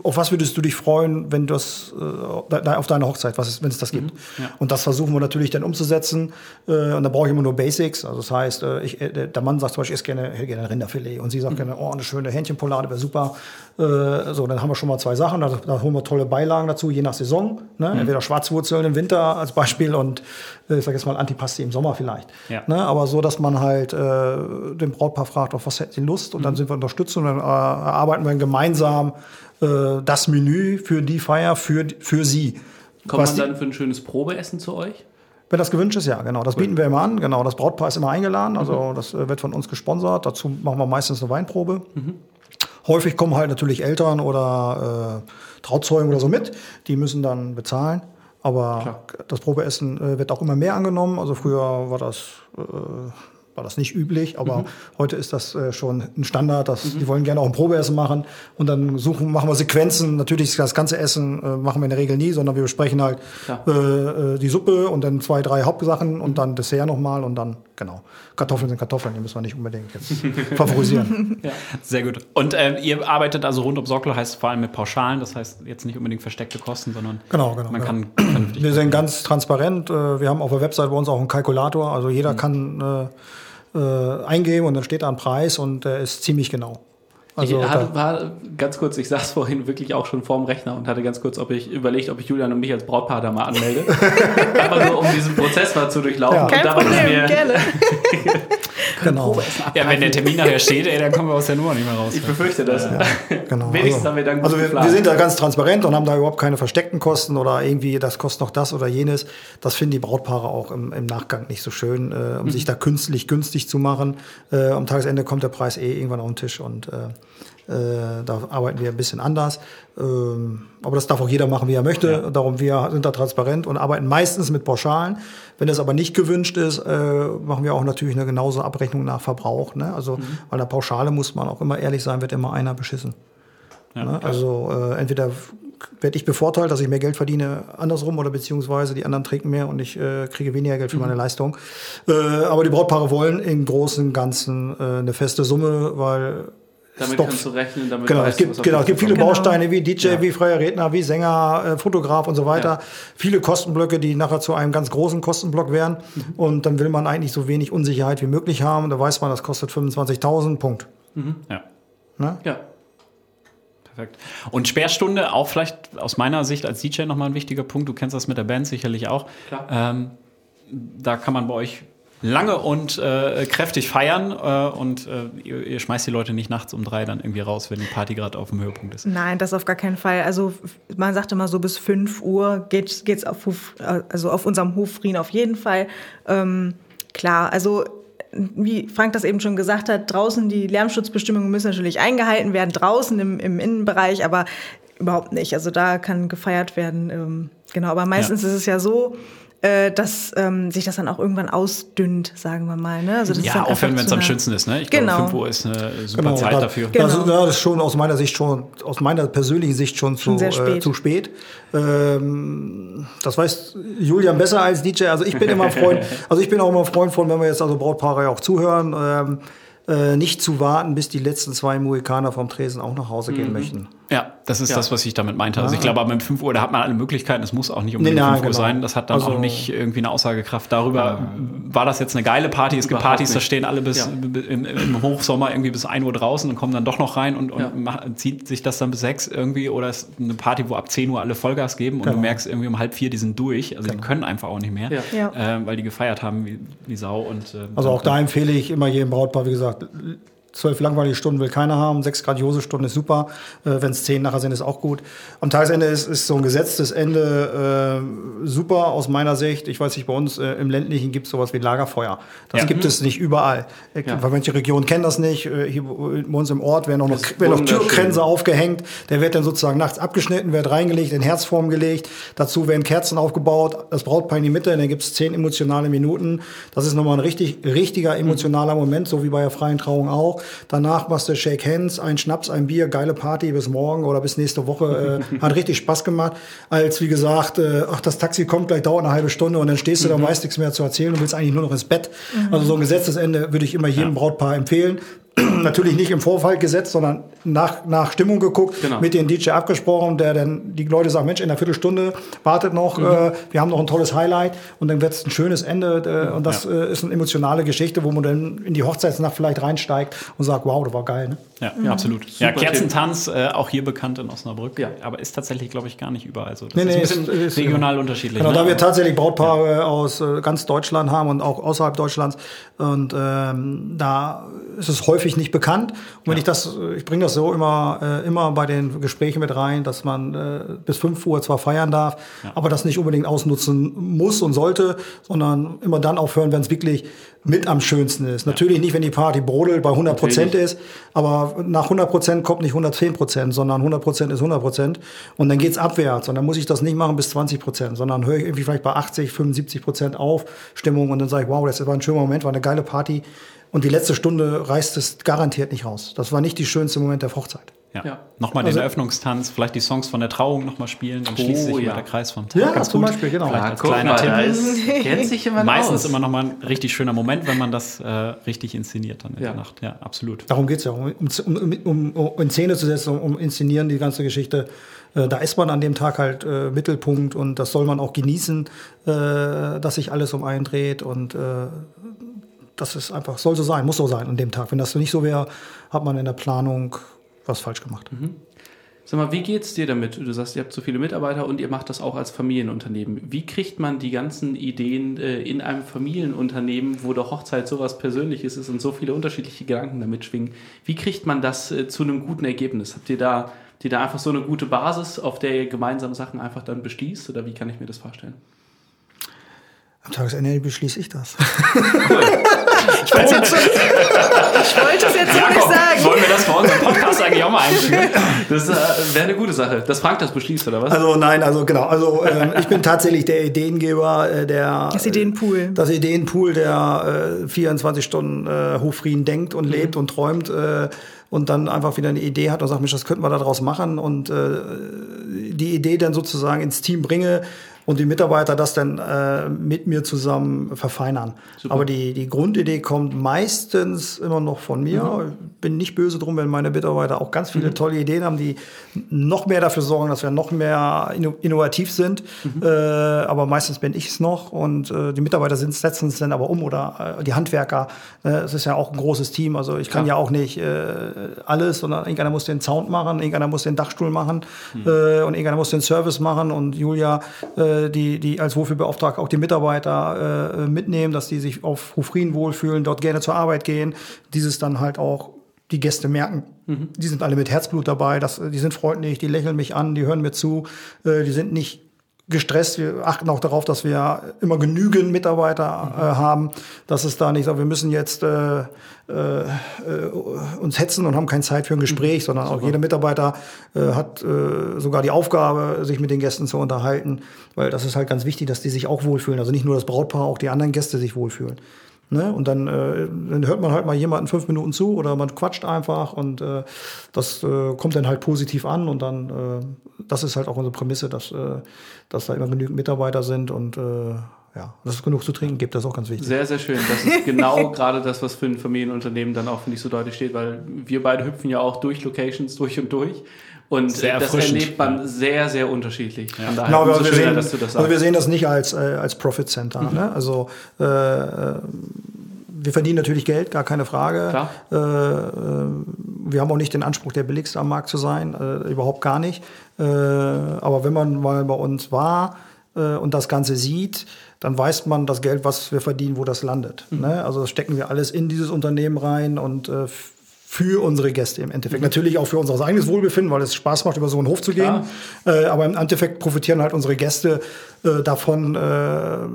auf was würdest du dich freuen, wenn das äh, auf deine Hochzeit, was wenn es das gibt? Mhm, ja. Und das versuchen wir natürlich dann umzusetzen. Äh, und da brauche ich immer nur Basics. Also das heißt, äh, ich, äh, der Mann sagt zum Beispiel, ich esse gerne, hätte gerne Rinderfilet. Und sie sagt mhm. gerne, oh, eine schöne Hähnchenpolade wäre super. Äh, so, dann haben wir schon mal zwei Sachen. Da, da holen wir tolle Beilagen dazu, je nach Saison. Ne? Mhm. Entweder Schwarzwurzeln im Winter als Beispiel und äh, ich sage jetzt mal Antipasti im Sommer vielleicht. Ja. Ne? Aber so, dass man halt den Brautpaar fragt, auf was hätten sie Lust und mhm. dann sind wir unterstützt und dann äh, erarbeiten wir gemeinsam äh, das Menü für die Feier für, für sie. Kommt man dann für ein schönes Probeessen zu euch? Wenn das gewünscht ist, ja, genau. Das cool. bieten wir immer an. Genau, das Brautpaar ist immer eingeladen. Also mhm. das äh, wird von uns gesponsert. Dazu machen wir meistens eine Weinprobe. Mhm. Häufig kommen halt natürlich Eltern oder äh, Trauzeugen oder so mit. Die müssen dann bezahlen. Aber Klar. das Probeessen äh, wird auch immer mehr angenommen. Also früher war das äh, war das nicht üblich, aber heute ist das äh, schon ein Standard. Dass, Die wollen gerne auch ein Probeessen machen und dann suchen, machen wir Sequenzen. Natürlich das ganze Essen äh, machen wir in der Regel nie, sondern wir besprechen halt Ja. äh, äh, die Suppe und dann zwei, drei Hauptsachen und dann Dessert nochmal und dann, genau. Kartoffeln sind Kartoffeln, die müssen wir nicht unbedingt jetzt favorisieren. Sehr gut. Und äh, ihr arbeitet also rund um Sorglo, heißt vor allem mit Pauschalen, das heißt jetzt nicht unbedingt versteckte Kosten, sondern Genau, genau, man ja. kann. Wir sind ganz transparent. äh, Wir haben auf der Website bei uns auch einen Kalkulator. Also Mhm. jeder kann äh, äh, eingeben und dann steht da ein Preis und der ist ziemlich genau. Also ich hatte, war ganz kurz, ich saß vorhin wirklich auch schon vorm Rechner und hatte ganz kurz, ob ich überlegt, ob ich Julian und mich als Brautpaar da mal anmelde. Einfach nur, um diesen Prozess mal zu durchlaufen. Ja. Und Kein ist Problem, mir- gerne. genau, Ja, wenn der Termin nachher steht, ey, dann kommen wir aus der Nummer nicht mehr raus. Ich befürchte das. genau. Wenigstens also, haben wir dann gut also wir, wir sind da ganz transparent und haben da überhaupt keine versteckten Kosten oder irgendwie, das kostet noch das oder jenes. Das finden die Brautpaare auch im, im Nachgang nicht so schön, äh, Mhm. um sich da künstlich günstig zu machen. Äh, am Tagesende kommt der Preis eh irgendwann auf den Tisch und äh, äh, da arbeiten wir ein bisschen anders. Ähm, aber das darf auch jeder machen, wie er möchte. Darum, wir sind da transparent und arbeiten meistens mit Pauschalen. Wenn das aber nicht gewünscht ist, äh, machen wir auch natürlich eine genauso Abrechnung nach Verbrauch. Ne? Also, Mhm. weil der Pauschale muss man auch immer ehrlich sein, wird immer einer beschissen. ne? Also, äh, entweder werde ich bevorteilt, dass ich mehr Geld verdiene, andersrum, oder beziehungsweise die anderen trinken mehr und ich äh, kriege weniger Geld für Mhm. meine Leistung. Äh, aber die Brautpaare wollen im Großen und Ganzen äh, eine feste Summe, weil Damit es doch- kannst du rechnen, damit Genau, weißt es du, gibt, was auf genau, es gibt viele Genau. Bausteine wie DJ, wie freier Redner, wie Sänger, äh, Fotograf und so weiter. Ja. Viele Kostenblöcke, die nachher zu einem ganz großen Kostenblock werden. Mhm. Und dann will man eigentlich so wenig Unsicherheit wie möglich haben. Da weiß man, das kostet 25.000, Punkt. Ja. Ne? Ja. Perfekt. Und Sperrstunde auch vielleicht aus meiner Sicht als DJ nochmal ein wichtiger Punkt. Du kennst das mit der Band sicherlich auch. Klar. Ähm, da kann man bei euch lange und äh, kräftig feiern äh, und äh, ihr, ihr schmeißt die Leute nicht nachts um drei dann irgendwie raus, wenn die Party gerade auf dem Höhepunkt ist. Nein, das auf gar keinen Fall. Also man sagt immer so bis 5 Uhr geht geht's auf Hof, äh, also auf unserem Hof Frien auf jeden Fall. Ähm, klar, also wie Frank das eben schon gesagt hat, draußen die Lärmschutzbestimmungen müssen natürlich eingehalten werden, draußen im, im Innenbereich, aber überhaupt nicht. Also da kann gefeiert werden. Ähm, genau, aber meistens Ja. ist es ja so, äh, dass ähm, sich das dann auch irgendwann ausdünnt, sagen wir mal. Ne? Also das ist Ja, dann aufhören, wenn es am schönsten ist. Ne? Ich Genau. glaube, 5 Uhr ist eine super Genau, Zeit da, dafür. Genau. Das, ist- das ist schon aus meiner Sicht schon, aus meiner persönlichen Sicht schon, Schon zu, sehr Äh, spät. zu spät. Ähm, das weiß Julian besser als DJ. Also ich bin immer Freund, also ich bin auch immer Freund von, wenn wir jetzt also Brautpaare ja auch zuhören, ähm, äh, nicht zu warten, bis die letzten zwei Mohikaner vom Tresen auch nach Hause Mhm. gehen möchten. Ja, das ist Ja. das, was ich damit meinte. Also ich glaube, aber um 5 Uhr, da hat man alle Möglichkeiten. Es muss auch nicht unbedingt Nee, nein, 5 Uhr genau. sein. Das hat dann Also- auch nicht irgendwie eine Aussagekraft darüber. War das jetzt eine geile Party? Es gibt Partys, da nicht. stehen alle bis Ja. im, im Hochsommer irgendwie bis 1 Uhr draußen und kommen dann doch noch rein und, und Ja. mach, zieht sich das dann bis 6 irgendwie oder ist eine Party, wo ab 10 Uhr alle Vollgas geben und du Genau. merkst irgendwie um halb vier, die sind durch. Also die können einfach auch nicht mehr, Ja. Ja. ähm, weil die gefeiert haben wie, wie Sau. Und, ähm, Also auch da empfehle ich immer jedem Brautpaar, wie gesagt, zwölf langweilige Stunden will keiner haben, sechs grandiose Stunden ist super, äh, wenn es zehn nachher sind, ist auch gut. Am Tagesende ist, ist so ein gesetztes Ende äh, super aus meiner Sicht. Ich weiß nicht, bei uns äh, im ländlichen gibt es sowas wie Lagerfeuer. Das Ja. gibt es nicht überall. Äh, Ja. Weil manche Regionen kennen das nicht. Äh, Hier bei uns im Ort werden auch noch, werden noch. Türkränze aufgehängt. Der wird dann sozusagen nachts abgeschnitten, wird reingelegt, in Herzform gelegt. Dazu werden Kerzen aufgebaut, das Brautpaar in die Mitte, dann gibt es zehn emotionale Minuten. Das ist nochmal ein richtig, richtiger emotionaler Moment, so wie bei der freien Trauung auch. Danach machst du Shake Hands, ein Schnaps, ein Bier, geile Party bis morgen oder bis nächste Woche. Äh, hat richtig Spaß gemacht. Als, wie gesagt, äh, ach, das Taxi kommt gleich, dauert eine halbe Stunde und dann stehst du da, weißt nichts mehr zu erzählen und willst eigentlich nur noch ins Bett. Also so ein gesetztes Ende würde ich immer jedem Brautpaar empfehlen. Natürlich nicht im Vorfall gesetzt, sondern nach, nach Stimmung geguckt, Genau. mit dem DJ abgesprochen, der dann die Leute sagen, Mensch, in einer Viertelstunde wartet noch, Mhm. äh, wir haben noch ein tolles Highlight und dann wird es ein schönes Ende äh, und das äh, ist eine emotionale Geschichte, wo man dann in die Hochzeitsnacht vielleicht reinsteigt und sagt, wow, das war geil. Ne? Ja, ja absolut. Ja, Super Kerzentanz, äh, auch hier bekannt in Osnabrück, Ja. aber ist tatsächlich, glaube ich, gar nicht überall so. Das Nee, nee, ist ein ist- bisschen ist- regional unterschiedlich. Genau, ne? da wir tatsächlich Brautpaare aus äh, ganz Deutschland haben und auch außerhalb Deutschlands. Und ähm, da ist es häufig nicht bekannt. Und wenn ich das, äh, ich bringe das so immer, äh, immer bei den Gesprächen mit rein, dass man äh, bis 5 Uhr zwar feiern darf, aber das nicht unbedingt ausnutzen muss und sollte, sondern immer dann aufhören, wenn es wirklich mit am schönsten ist. Natürlich nicht, wenn die Party brodelt bei 100 Prozent ist, aber nach 100 Prozent kommt nicht 110 Prozent, sondern 100 Prozent ist 100 Prozent. Und dann geht's abwärts. Und dann muss ich das nicht machen bis 20 Prozent, sondern höre ich irgendwie vielleicht bei 80, 75 Prozent auf Stimmung und dann sage ich, wow, das war ein schöner Moment, war eine geile Party. Und die letzte Stunde reißt es garantiert nicht raus. Das war nicht die schönste Moment der Hochzeit. Ja. Ja. Nochmal Also- den Eröffnungstanz, vielleicht die Songs von der Trauung nochmal spielen, dann Oh, schließt sich ja. wieder der Kreis vom Tag. Ja, Ganz zum gut. Beispiel, genau. Vielleicht Ah, als kleiner mal, Tipp. da ist, kennt sich jemand Meistens aus. immer nochmal ein richtig schöner Moment, wenn man das äh, richtig inszeniert dann in Ja. der Nacht. Ja, absolut. Darum geht's ja, um, um, um, um in Szene zu setzen, um, um inszenieren die ganze Geschichte. Äh, da ist man an dem Tag halt äh, Mittelpunkt und das soll man auch genießen, äh, dass sich alles um einen dreht und äh, das ist einfach, soll so sein, muss so sein an dem Tag. Wenn das nicht so wäre, hat man in der Planung was falsch gemacht. Sag mal, wie geht's dir damit? Du sagst, ihr habt so viele Mitarbeiter und ihr macht das auch als Familienunternehmen. Wie kriegt man die ganzen Ideen äh, in einem Familienunternehmen, wo der Hochzeit sowas Persönliches ist und so viele unterschiedliche Gedanken damit schwingen? Wie kriegt man das äh, zu einem guten Ergebnis? Habt ihr da, ihr da einfach so eine gute Basis, auf der ihr gemeinsam Sachen einfach dann beschließt? Oder wie kann ich mir das vorstellen? Am Tagesende beschließe ich das. Ich wollte es jetzt, ich wollte es jetzt so nicht sagen. wollen wir das bei unserem Podcast eigentlich auch mal einführen? Das äh, wäre eine gute Sache. Dass Frank das beschließt, oder was? Also nein, also genau. Also ähm, ich bin tatsächlich der Ideengeber, äh, der Das Ideenpool. das Ideenpool, der äh, 24 Stunden äh, Hochfrieden denkt und lebt und träumt äh, und dann einfach wieder eine Idee hat und sagt, Mensch, das könnten wir daraus machen und äh, die Idee dann sozusagen ins Team bringe und die Mitarbeiter das dann äh, mit mir zusammen verfeinern. Aber die, die Grundidee kommt meistens immer noch von mir. Bin nicht böse drum, wenn meine Mitarbeiter auch ganz viele tolle Ideen haben, die noch mehr dafür sorgen, dass wir noch mehr inno innovativ sind. Äh, aber meistens bin ich es noch und äh, die Mitarbeiter sind, setzen es dann aber um oder äh, die Handwerker. Äh, es ist ja auch ein großes Team. Also ich kann ja auch nicht äh, alles, sondern irgendeiner muss den Sound machen, irgendeiner muss den Dachstuhl machen äh, und irgendeiner muss den Service machen und Julia, äh, die, die als Wohlfühlbeauftragte auch die Mitarbeiter äh, mitnehmen, dass die sich auf Hofrien wohlfühlen, dort gerne zur Arbeit gehen, dieses dann halt auch die Gäste merken. Die sind alle mit Herzblut dabei, das, die sind freundlich, die lächeln mich an, die hören mir zu, äh, die sind nicht gestresst. Wir achten auch darauf, dass wir immer genügend Mitarbeiter äh, haben, dass es da nicht so, wir müssen jetzt äh, äh, uns hetzen und haben keine Zeit für ein Gespräch, sondern auch jeder Mitarbeiter äh, hat äh, sogar die Aufgabe, sich mit den Gästen zu unterhalten, weil das ist halt ganz wichtig, dass die sich auch wohlfühlen. Also nicht nur das Brautpaar, auch die anderen Gäste sich wohlfühlen. Ne? Und dann, äh, dann hört man halt mal jemanden fünf Minuten zu oder man quatscht einfach und äh, das äh, kommt dann halt positiv an und dann, äh, das ist halt auch unsere Prämisse, dass, dass da immer genügend Mitarbeiter sind und äh, ja, dass es genug zu trinken gibt, das ist auch ganz wichtig. Sehr, sehr schön. Das ist genau gerade das, was für ein Familienunternehmen dann auch, finde ich, so deutlich steht, weil wir beide hüpfen ja auch durch Locations durch und durch. Und Sehr das erlebt man sehr, sehr unterschiedlich. Daher Genau, wir schöner, sehen, das also wir sehen das nicht als, äh, als Profit Center. Ne? Also äh, wir verdienen natürlich Geld, gar keine Frage. Äh, äh, wir haben auch nicht den Anspruch, der billigste am Markt zu sein, äh, überhaupt gar nicht. Äh, aber wenn man mal bei uns war äh, und das Ganze sieht, dann weiß man das Geld, was wir verdienen, wo das landet. Mhm. Ne? Also das stecken wir alles in dieses Unternehmen rein und äh, für unsere Gäste im Endeffekt. Mhm. Natürlich auch für unser eigenes Wohlbefinden, weil es Spaß macht, über so einen Hof zu gehen. Äh, aber im Endeffekt profitieren halt unsere Gäste äh, davon, äh,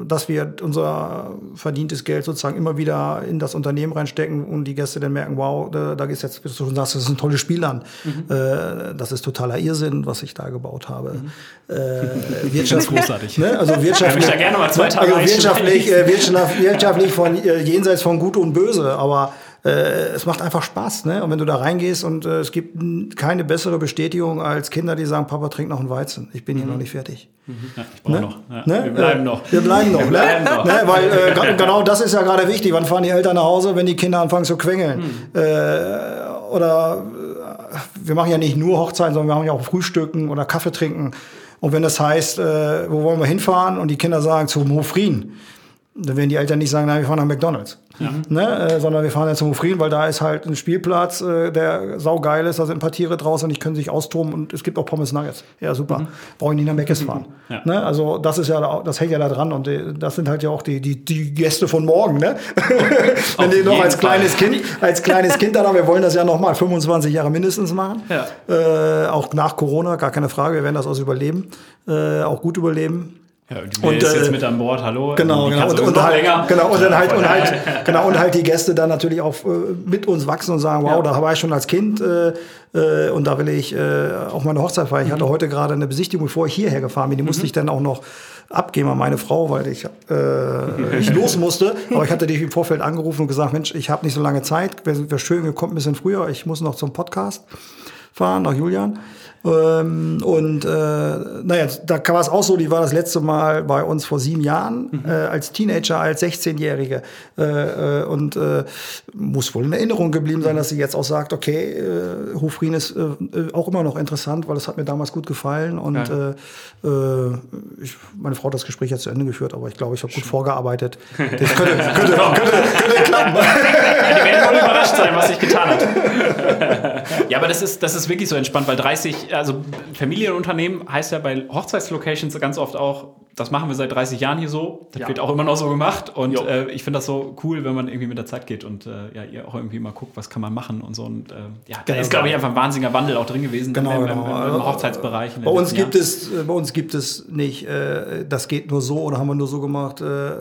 dass wir unser verdientes Geld sozusagen immer wieder in das Unternehmen reinstecken und die Gäste dann merken, wow, da, da ist jetzt, du sagst, das ist ein tolles Spiel an. Mhm. Äh, das ist totaler Irrsinn, was ich da gebaut habe. Mhm. Äh, wirtschaftlich, großartig. Ne? Also wirtschaftlich, Tage also wirtschaftlich, äh, wirtschaftlich, wirtschaftlich von jenseits von Gut und Böse, aber äh, es macht einfach Spaß, ne? Und wenn du da reingehst und äh, es gibt keine bessere Bestätigung als Kinder, die sagen, Papa trink noch einen Weizen. Ich bin hier noch nicht fertig. Ja, ich brauche noch. Ja, Ne? Wir bleiben äh, noch. Wir bleiben noch, bleiben ne? noch. ne? Weil äh, genau das ist ja gerade wichtig. Wann fahren die Eltern nach Hause, wenn die Kinder anfangen zu quengeln? Hm. Äh, oder äh, wir machen ja nicht nur Hochzeiten, sondern wir machen ja auch Frühstücken oder Kaffee trinken. Und wenn das heißt, äh, wo wollen wir hinfahren? Und die Kinder sagen zum Hofrien, dann werden die Eltern nicht sagen, nein, wir fahren nach McDonalds. Ne? Äh, sondern wir fahren jetzt zum Frieden, weil da ist halt ein Spielplatz, äh, der saugeil ist, da sind ein paar Tiere draußen und die können sich austoben und es gibt auch Pommes Nuggets. Ja, super. Brauche ich nicht nach Meckes fahren. Ja. Ne? Also das ist ja, da- das hängt ja da dran und äh, das sind halt ja auch die, die, die Gäste von morgen. Ne? Wenn die noch als Fall. kleines Kind, als kleines Kind dann haben, wir wollen das ja noch mal 25 Jahre mindestens machen. Ja. Äh, auch nach Corona, gar keine Frage, wir werden das aus überleben, äh, auch gut überleben. Ja, und ist äh, jetzt mit an Bord, hallo. Genau, Die genau. kann Und, und, halt, genau, und dann halt, und halt, genau, und halt die Gäste dann natürlich auch äh, mit uns wachsen und sagen, wow, da war ich schon als Kind äh, äh, und da will ich äh, auch meine Hochzeit feiern. Ich hatte heute gerade eine Besichtigung, bevor ich hierher gefahren bin, die musste ich dann auch noch abgeben an meine Frau, weil ich, äh, ich los musste. Aber ich hatte dich im Vorfeld angerufen und gesagt, Mensch, ich habe nicht so lange Zeit, wäre wär schön, ihr kommt ein bisschen früher, ich muss noch zum Podcast fahren, nach Julian. Ähm, und äh, naja, da war es auch so, die war das letzte Mal bei uns vor sieben Jahren, äh, als Teenager, als 16-Jährige. Äh, äh, und äh, muss wohl in Erinnerung geblieben sein, dass sie jetzt auch sagt, okay, äh, Hofrien ist äh, auch immer noch interessant, weil es hat mir damals gut gefallen. Und Ja. äh, äh, ich, meine Frau hat das Gespräch jetzt zu Ende geführt, aber ich glaube, ich habe gut vorgearbeitet. Das könnte, könnte, könnte, könnte klappen. Die werden wohl überrascht sein, was sich getan hat. ja, aber das ist, das ist wirklich so entspannt, weil 30, also Familienunternehmen heißt ja bei Hochzeitslocations ganz oft auch, das machen wir seit 30 Jahren hier so. Das Ja. wird auch immer noch so gemacht. Und äh, ich finde das so cool, wenn man irgendwie mit der Zeit geht und äh, ja, ihr auch irgendwie mal guckt, was kann man machen und so. Und äh, ja, da Genau. ist, glaube ich, einfach ein wahnsinniger Wandel auch drin gewesen Genau, im, im, genau. im, im Hochzeitsbereich. in den Bei uns gibt Jahren. es, äh, bei uns gibt es nicht, äh, das geht nur so oder haben wir nur so gemacht. Äh,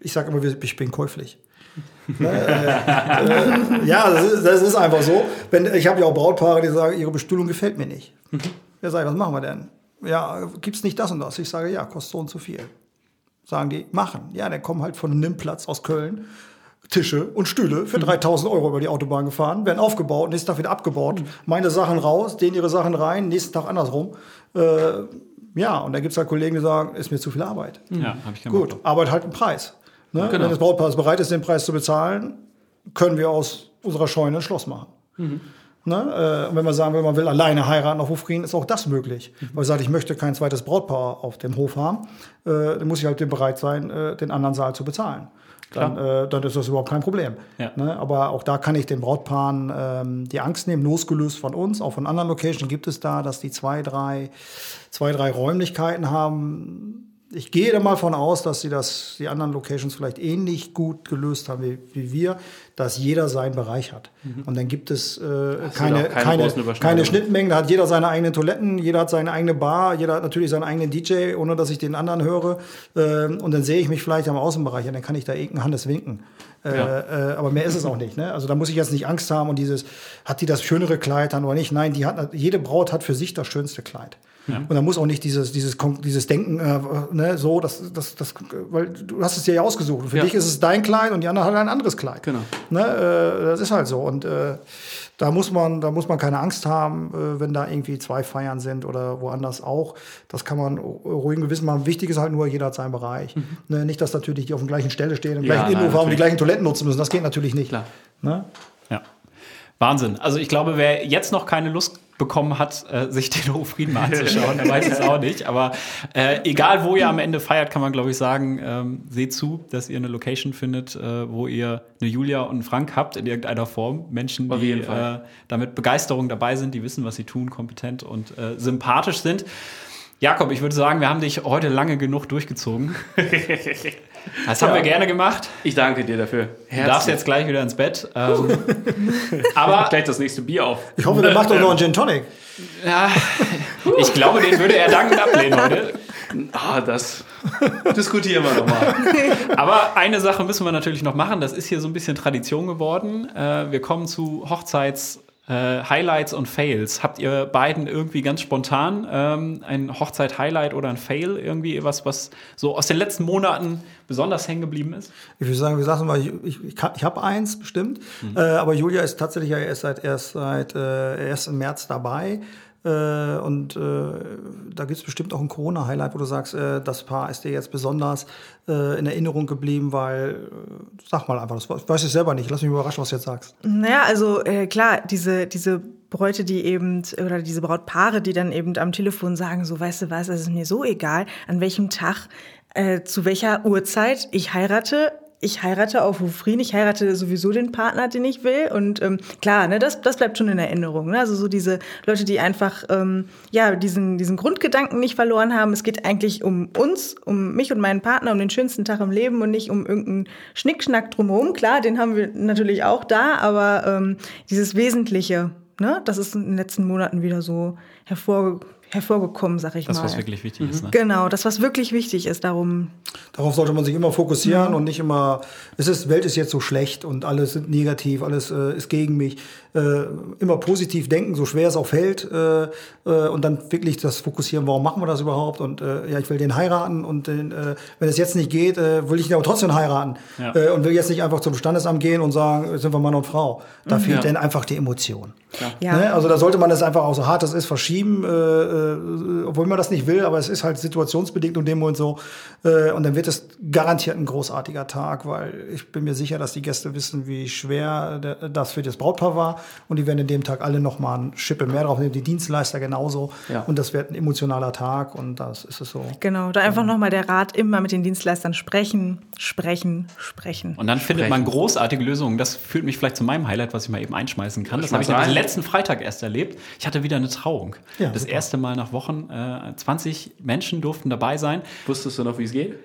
ich sage immer, ich bin käuflich. Ne? äh, äh, ja, das ist, das ist einfach so. Wenn, ich habe ja auch Brautpaare, die sagen, ihre Bestuhlung gefällt mir nicht. Ja, sag ich, was machen wir denn? Ja, gibt's nicht das und das? Ich sage, ja, kostet so und so viel. Sagen die, machen. Ja, dann kommen halt von einem Nimmplatz aus Köln Tische und Stühle für 3000 Euro über die Autobahn gefahren, werden aufgebaut, nächsten Tag wieder abgebaut, meine Sachen raus, denen ihre Sachen rein, nächsten Tag andersrum. Äh, ja, und da gibt's halt Kollegen, die sagen, ist mir zu viel Arbeit. Ja, habe ich keinen Gut. Arbeit halt einen Preis. Ne? Genau. Wenn das Brautpaar bereit ist, den Preis zu bezahlen, können wir aus unserer Scheune ein Schloss machen. Ne? Äh, und wenn wir sagen, will, man will alleine heiraten auf Hofrieden, ist auch das möglich. Weil man sagt, ich möchte kein zweites Brautpaar auf dem Hof haben, äh, dann muss ich halt bereit sein, äh, den anderen Saal zu bezahlen. Dann, äh, dann ist das überhaupt kein Problem. Ja. Ne? Aber auch da kann ich den Brautpaaren ähm, die Angst nehmen, losgelöst von uns. Auch von anderen Locations gibt es da, dass die zwei, drei, zwei, drei Räumlichkeiten haben. Ich gehe da mal von aus, dass sie das, die anderen Locations vielleicht ähnlich gut gelöst haben wie, wie wir, dass jeder seinen Bereich hat. Und dann gibt es äh, keine, keine keine, keine Schnittmengen. Da hat jeder seine eigenen Toiletten, jeder hat seine eigene Bar, jeder hat natürlich seinen eigenen DJ, ohne dass ich den anderen höre. Ähm, und dann sehe ich mich vielleicht am Außenbereich und dann kann ich da irgendeinen Hannes winken. Äh, äh, aber mehr ist es auch nicht. Ne? Also da muss ich jetzt nicht Angst haben und dieses, hat die das schönere Kleid dann oder nicht? Nein, die hat, jede Braut hat für sich das schönste Kleid. Und da muss auch nicht dieses, dieses, dieses Denken, äh, ne, so, das, das, das, weil du hast es dir ja ausgesucht. Und für Ja. dich ist es dein Kleid und die andere hat ein anderes Kleid. Genau. Ne, äh, das ist halt so. Und äh, da muss man, da muss man keine Angst haben, äh, wenn da irgendwie zwei Feiern sind oder woanders auch. Das kann man ruhigen Gewissen machen. Wichtig ist halt nur, jeder hat seinen Bereich. Ne, nicht, dass natürlich die auf der gleichen Stelle stehen, im Ja, gleichen Innenhof haben, die natürlich. gleichen Toiletten nutzen müssen. Das geht natürlich nicht. Klar. Ne? Ja. Wahnsinn. Also ich glaube, wer jetzt noch keine Lust bekommen hat, äh, sich den Hofrieden mal anzuschauen, der weiß es auch nicht. Aber äh, egal, wo ihr am Ende feiert, kann man, glaube ich, sagen, ähm, seht zu, dass ihr eine Location findet, äh, wo ihr eine Julia und einen Frank habt in irgendeiner Form. Menschen, Auf die äh, da mit Begeisterung dabei sind, die wissen, was sie tun, kompetent und äh, sympathisch sind. Jakob, ich würde sagen, wir haben dich heute lange genug durchgezogen. Das haben wir gerne gemacht. Ich danke dir dafür. Du darfst jetzt gleich wieder ins Bett. Ähm, aber gleich das nächste Bier auf. Ich hoffe, der macht doch noch einen Gin Tonic. Ja, ich glaube, den würde er dankend ablehnen heute. Ah, das diskutieren wir nochmal. Aber eine Sache müssen wir natürlich noch machen. Das ist hier so ein bisschen Tradition geworden. Äh, wir kommen zu Hochzeits. Äh, Highlights und Fails. Habt ihr beiden irgendwie ganz spontan ähm, ein Hochzeit-Highlight oder ein Fail irgendwie was, was so aus den letzten Monaten besonders hängen geblieben ist? Ich würde sagen, wir sagen mal, ich, ich, ich, ich habe eins bestimmt, Mhm. äh, aber Julia ist tatsächlich ja erst seit erst seit äh, erst im März dabei. Äh, und äh, da gibt es bestimmt auch ein Corona-Highlight, wo du sagst, äh, das Paar ist dir jetzt besonders äh, in Erinnerung geblieben, weil, äh, sag mal einfach, das weiß ich selber nicht. Lass mich überraschen, was du jetzt sagst. Naja, also äh, klar, diese, diese Bräute, die eben, oder diese Brautpaare, die dann eben am Telefon sagen, so, weißt du was, es ist mir so egal, an welchem Tag zu welcher Uhrzeit ich heirate. Ich heirate auf Hofrien, ich heirate sowieso den Partner, den ich will. Und ähm, klar, ne, das, das bleibt schon in Erinnerung. Ne? Also so diese Leute, die einfach ähm, ja diesen, diesen Grundgedanken nicht verloren haben. Es geht eigentlich um uns, um mich und meinen Partner, um den schönsten Tag im Leben und nicht um irgendeinen Schnickschnack drumherum. Klar, den haben wir natürlich auch da, aber ähm, dieses Wesentliche, ne, das ist in den letzten Monaten wieder so hervorgekommen hervorgekommen, sag ich das, mal. Das, was wirklich wichtig ist. Ne? Genau, das, was wirklich wichtig ist. Darum. Darauf sollte man sich immer fokussieren ja. und nicht immer, es ist, Welt ist jetzt so schlecht und alles sind negativ, alles äh, ist gegen mich. Äh, immer positiv denken, so schwer es auch fällt. Äh, äh, und dann wirklich das fokussieren, warum machen wir das überhaupt? Und äh, ja, ich will den heiraten und den, äh, wenn es jetzt nicht geht, äh, will ich ihn aber trotzdem heiraten. Ja. Äh, und will jetzt nicht einfach zum Standesamt gehen und sagen, sind wir Mann und Frau. Da mhm. fehlt ja. dann einfach die Emotion. Ja. Ne? Also da sollte man das einfach auch so hart das ist verschieben. Äh, äh äh, obwohl man das nicht will, aber es ist halt situationsbedingt und dem Moment so. Äh, und dann wird es garantiert ein großartiger Tag, weil ich bin mir sicher, dass die Gäste wissen, wie schwer das für das Brautpaar war. Und die werden in dem Tag alle nochmal ein Schippe mehr drauf nehmen, die Dienstleister genauso. Ja. Und das wird ein emotionaler Tag und das ist es so. Genau, da einfach nochmal der Rat, immer mit den Dienstleistern sprechen, sprechen, sprechen. Und dann sprechen. findet man großartige Lösungen. Das führt mich vielleicht zu meinem Highlight, was ich mal eben einschmeißen kann. Das habe ich den letzten Freitag erst erlebt. Ich hatte wieder eine Trauung. Ja, das super. erste Mal nach Wochen. Äh, 20 Menschen durften dabei sein. Wusstest du noch, wie es geht?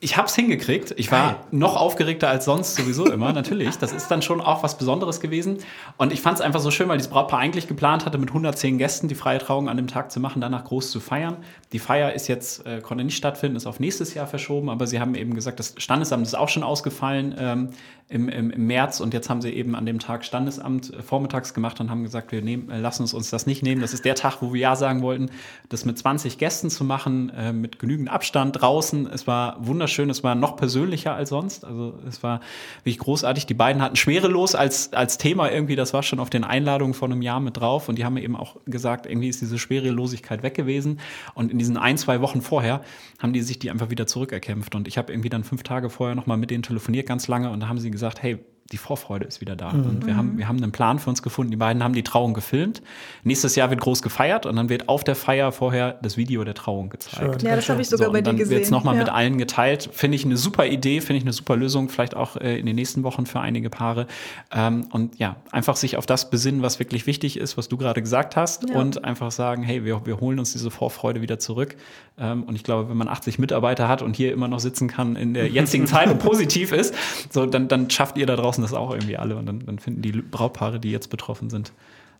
Ich habe es hingekriegt. Ich war Geil. noch aufgeregter als sonst sowieso immer, natürlich. Das ist dann schon auch was Besonderes gewesen. Und ich fand es einfach so schön, weil dieses Brautpaar eigentlich geplant hatte, mit 110 Gästen die freie Trauung an dem Tag zu machen, danach groß zu feiern. Die Feier ist jetzt, äh, konnte nicht stattfinden, ist auf nächstes Jahr verschoben, aber sie haben eben gesagt, das Standesamt ist auch schon ausgefallen ähm, im, im, im, März und jetzt haben sie eben an dem Tag Standesamt äh, vormittags gemacht und haben gesagt, wir nehmen, äh, lassen uns, uns das nicht nehmen. Das ist der Tag, wo wir Ja sagen wollten, das mit 20 Gästen zu machen, äh, mit genügend Abstand draußen. Es war wunderschön schön. Es war noch persönlicher als sonst. Also es war wirklich großartig. Die beiden hatten Schwerelos als, als Thema irgendwie. Das war schon auf den Einladungen von einem Jahr mit drauf. Und die haben eben auch gesagt, irgendwie ist diese Schwerelosigkeit weg gewesen. Und in diesen ein, zwei Wochen vorher haben die sich die einfach wieder zurückerkämpft. Und ich habe irgendwie dann fünf Tage vorher nochmal mit denen telefoniert, ganz lange. Und da haben sie gesagt, hey, die Vorfreude ist wieder da. Mhm. Und wir haben, wir haben einen Plan für uns gefunden. Die beiden haben die Trauung gefilmt. Nächstes Jahr wird groß gefeiert und dann wird auf der Feier vorher das Video der Trauung gezeigt. Schön. Ja, das habe ich sogar so, bei dir gesehen. Dann wird es nochmal ja. mit allen geteilt. Finde ich eine super Idee, finde ich eine super Lösung, vielleicht auch äh, in den nächsten Wochen für einige Paare. Ähm, und ja, einfach sich auf das besinnen, was wirklich wichtig ist, was du gerade gesagt hast ja. und einfach sagen, hey, wir, wir holen uns diese Vorfreude wieder zurück. Ähm, und ich glaube, wenn man 80 Mitarbeiter hat und hier immer noch sitzen kann in der jetzigen Zeit und positiv ist, so, dann, dann schafft ihr da draußen das auch irgendwie alle. Und dann, dann finden die Brautpaare, die jetzt betroffen sind,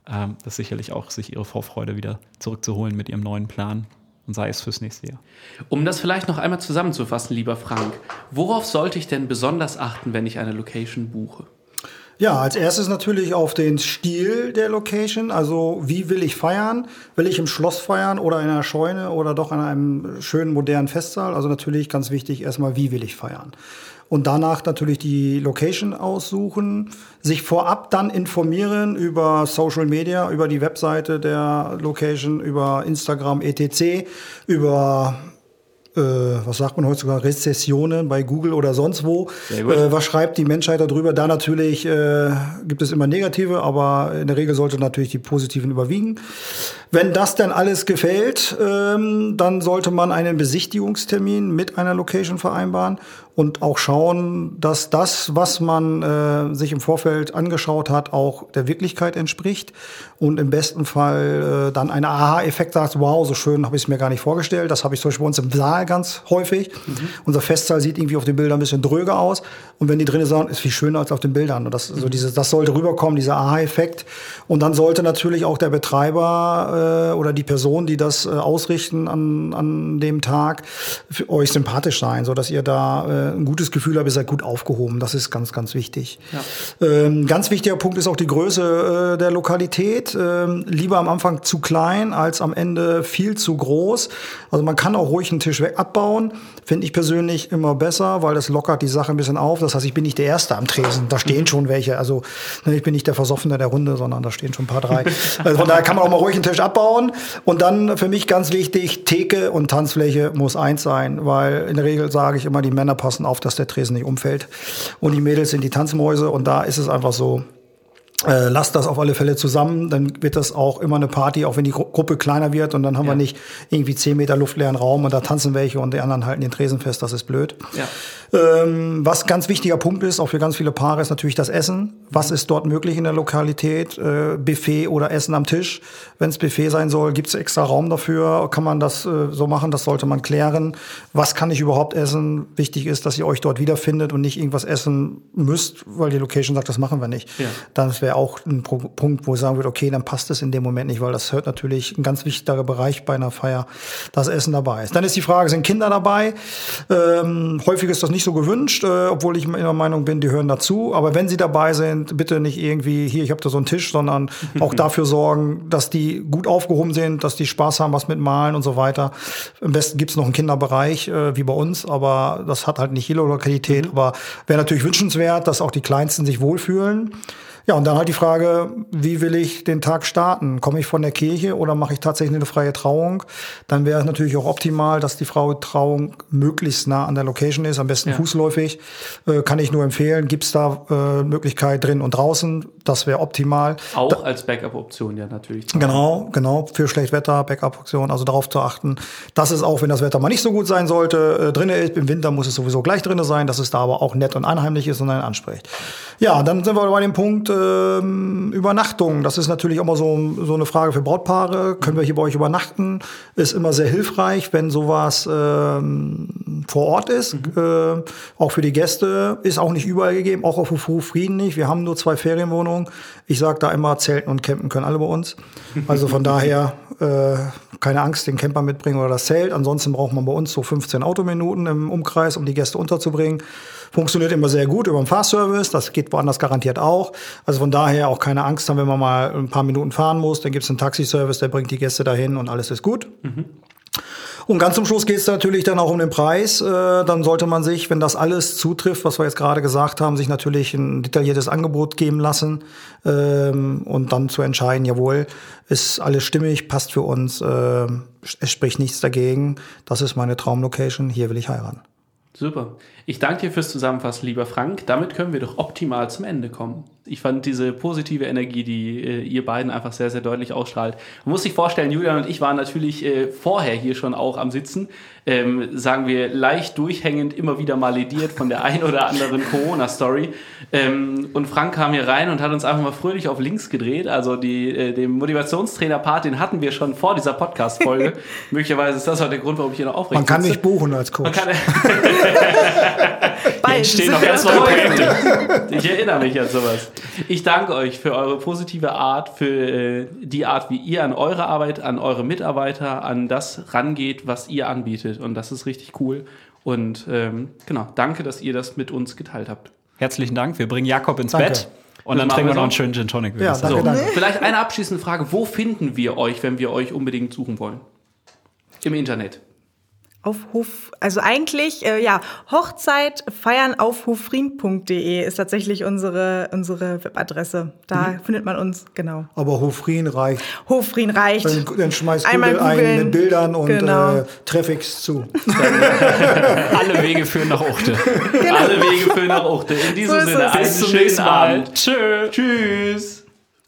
ähm, das sicherlich auch, sich ihre Vorfreude wieder zurückzuholen mit ihrem neuen Plan. Und sei es fürs nächste Jahr. Um das vielleicht noch einmal zusammenzufassen, lieber Frank, worauf sollte ich denn besonders achten, wenn ich eine Location buche? Ja, als erstes natürlich auf den Stil der Location. Also wie will ich feiern? Will ich im Schloss feiern oder in einer Scheune oder doch an einem schönen modernen Festsaal? Also natürlich ganz wichtig erstmal, wie will ich feiern? Und danach natürlich die Location aussuchen, sich vorab dann informieren über Social Media, über die Webseite der Location, über Instagram, etc., über äh, was sagt man heutzutage, Rezessionen bei Google oder sonst wo. Äh, was schreibt die Menschheit darüber? Da natürlich äh, gibt es immer negative, aber in der Regel sollte natürlich die positiven überwiegen. Wenn das dann alles gefällt, ähm, dann sollte man einen Besichtigungstermin mit einer Location vereinbaren und auch schauen, dass das, was man äh, sich im Vorfeld angeschaut hat, auch der Wirklichkeit entspricht und im besten Fall äh, dann ein Aha-Effekt sagt, wow, so schön habe ich es mir gar nicht vorgestellt. Das habe ich zum Beispiel bei uns im Saal ganz häufig. Mhm. Unser Festsaal sieht irgendwie auf den Bildern ein bisschen dröger aus und wenn die drinnen sagen, ist viel schöner als auf den Bildern. Und das, mhm. so dieses, das sollte rüberkommen, dieser Aha-Effekt. Und dann sollte natürlich auch der Betreiber äh, oder die Person, die das äh, ausrichten an, an dem Tag, für euch sympathisch sein, so dass ihr da äh, ein gutes Gefühl habt, ihr seid gut aufgehoben. Das ist ganz, ganz wichtig. Ja. Ähm, ganz wichtiger Punkt ist auch die Größe äh, der Lokalität. Ähm, lieber am Anfang zu klein als am Ende viel zu groß. Also man kann auch ruhig einen Tisch weg abbauen. Finde ich persönlich immer besser, weil das lockert die Sache ein bisschen auf. Das heißt, ich bin nicht der Erste am Tresen. Da stehen schon welche. Also ne, ich bin nicht der Versoffene der Runde, sondern da stehen schon ein paar drei. Also von daher kann man auch mal ruhig einen Tisch abbauen. Und dann für mich ganz wichtig, Theke und Tanzfläche muss eins sein, weil in der Regel sage ich immer, die Männer passen auf, dass der Tresen nicht umfällt. Und die Mädels sind die Tanzmäuse und da ist es einfach so, äh, lasst das auf alle Fälle zusammen, dann wird das auch immer eine Party, auch wenn die Gru Gruppe kleiner wird und dann haben Ja. wir nicht irgendwie 10 Meter luftleeren Raum und da tanzen welche und die anderen halten den Tresen fest, das ist blöd. Ja. Ähm, was ganz wichtiger Punkt ist, auch für ganz viele Paare, ist natürlich das Essen. Was ist dort möglich in der Lokalität? Äh, Buffet oder Essen am Tisch? Wenn es Buffet sein soll, gibt es extra Raum dafür? Kann man das äh, so machen? Das sollte man klären. Was kann ich überhaupt essen? Wichtig ist, dass ihr euch dort wiederfindet und nicht irgendwas essen müsst, weil die Location sagt, das machen wir nicht. Ja. Das wäre auch ein Punkt, wo ich sagen würde, okay, dann passt es in dem Moment nicht, weil das hört natürlich ein ganz wichtiger Bereich bei einer Feier, dass Essen dabei ist. Dann ist die Frage, sind Kinder dabei? Ähm, häufig ist das nicht so gewünscht, äh, obwohl ich immer der Meinung bin, die hören dazu. Aber wenn sie dabei sind, bitte nicht irgendwie, hier, ich habe da so einen Tisch, sondern auch dafür sorgen, dass die gut aufgehoben sind, dass die Spaß haben, was mit Malen und so weiter. Am besten gibt's noch einen Kinderbereich, äh, wie bei uns, aber das hat halt nicht jede Lokalität. Aber wäre natürlich wünschenswert, dass auch die Kleinsten sich wohlfühlen. Ja, und dann halt die Frage, wie will ich den Tag starten? Komme ich von der Kirche oder mache ich tatsächlich eine freie Trauung? Dann wäre es natürlich auch optimal, dass die Frau Trauung möglichst nah an der Location ist, am besten Ja. fußläufig. Äh, kann ich nur empfehlen. Gibt's da äh, Möglichkeit drin und draußen? Das wäre optimal. Auch als Backup-Option ja natürlich. Genau, genau, für Schlechtwetter, Backup-Funktion, also darauf zu achten. Das ist auch, wenn das Wetter mal nicht so gut sein sollte, äh, drinne ist. Im Winter muss es sowieso gleich drinne sein, dass es da aber auch nett und anheimlich ist und einen anspricht. Ja, dann sind wir bei dem Punkt ähm, Übernachtung. Das ist natürlich immer so, so eine Frage für Brautpaare. Können wir hier bei euch übernachten? Ist immer sehr hilfreich, wenn sowas ähm, vor Ort ist. Äh, auch für die Gäste ist auch nicht überall gegeben, auch auf Hof Frieden nicht. Wir haben nur zwei Ferienwohnungen. Ich sage da immer, Zelten und Campen können alle bei uns. Also von daher äh, keine Angst, den Camper mitbringen oder das Zelt. Ansonsten braucht man bei uns so 15 Autominuten im Umkreis, um die Gäste unterzubringen. Funktioniert immer sehr gut über den Fahrservice. Das geht woanders garantiert auch. Also von daher auch keine Angst haben, wenn man mal ein paar Minuten fahren muss. Dann gibt es einen Taxiservice, der bringt die Gäste dahin und alles ist gut. Und ganz zum Schluss geht es natürlich dann auch um den Preis. Äh, dann sollte man sich, wenn das alles zutrifft, was wir jetzt gerade gesagt haben, sich natürlich ein detailliertes Angebot geben lassen ähm, und dann zu entscheiden, jawohl, ist alles stimmig, passt für uns, äh, es spricht nichts dagegen. Das ist meine Traumlocation, hier will ich heiraten. Super. Ich danke dir fürs Zusammenfassen, lieber Frank. Damit können wir doch optimal zum Ende kommen. Ich fand diese positive Energie, die äh, ihr beiden einfach sehr, sehr deutlich ausstrahlt. Man muss sich vorstellen, Julian und ich waren natürlich äh, vorher hier schon auch am Sitzen, ähm, sagen wir leicht durchhängend, immer wieder mal lediert von der ein oder anderen Corona-Story. Ähm, und Frank kam hier rein und hat uns einfach mal fröhlich auf links gedreht. Also die, äh, den Motivationstrainer-Part, den hatten wir schon vor dieser Podcast-Folge. Möglicherweise ist das auch der Grund, warum ich hier noch aufrecht Man kann sitze. mich buchen als Coach. Man kann, Bald. entstehen noch ganz neue Projekte. Ich erinnere mich an sowas. Ich danke euch für eure positive Art, für äh, die Art, wie ihr an eure Arbeit, an eure Mitarbeiter, an das rangeht, was ihr anbietet. Und das ist richtig cool. Und ähm, genau, danke, dass ihr das mit uns geteilt habt. Herzlichen Dank. Wir bringen Jakob ins Danke. Bett und dann trinken wir noch einen so. schönen Gin Tonic. Ja, danke, danke. Vielleicht eine abschließende Frage. Wo finden wir euch, wenn wir euch unbedingt suchen wollen? Im Internet. Auf Hof, also eigentlich, äh, ja, Hochzeit feiern auf hofrien.de ist tatsächlich unsere, unsere Webadresse. Da findet man uns, genau. Aber Hofrien reicht. Hofrien reicht. Dann, dann schmeißt Einmal Google ein mit Bildern und Genau. äh, Traffics zu. Alle Wege führen nach Uchte. Alle Wege führen nach Uchte. In diesem So Sinne, Bis zum schönen nächsten Mal. Abend. Tschö. Tschüss.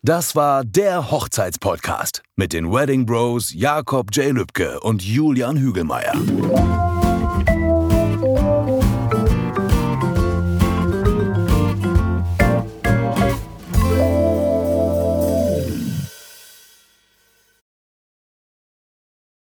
Das war der Hochzeitspodcast mit den Wedding Bros Jakob J. Lübke und Julian Hügelmeier.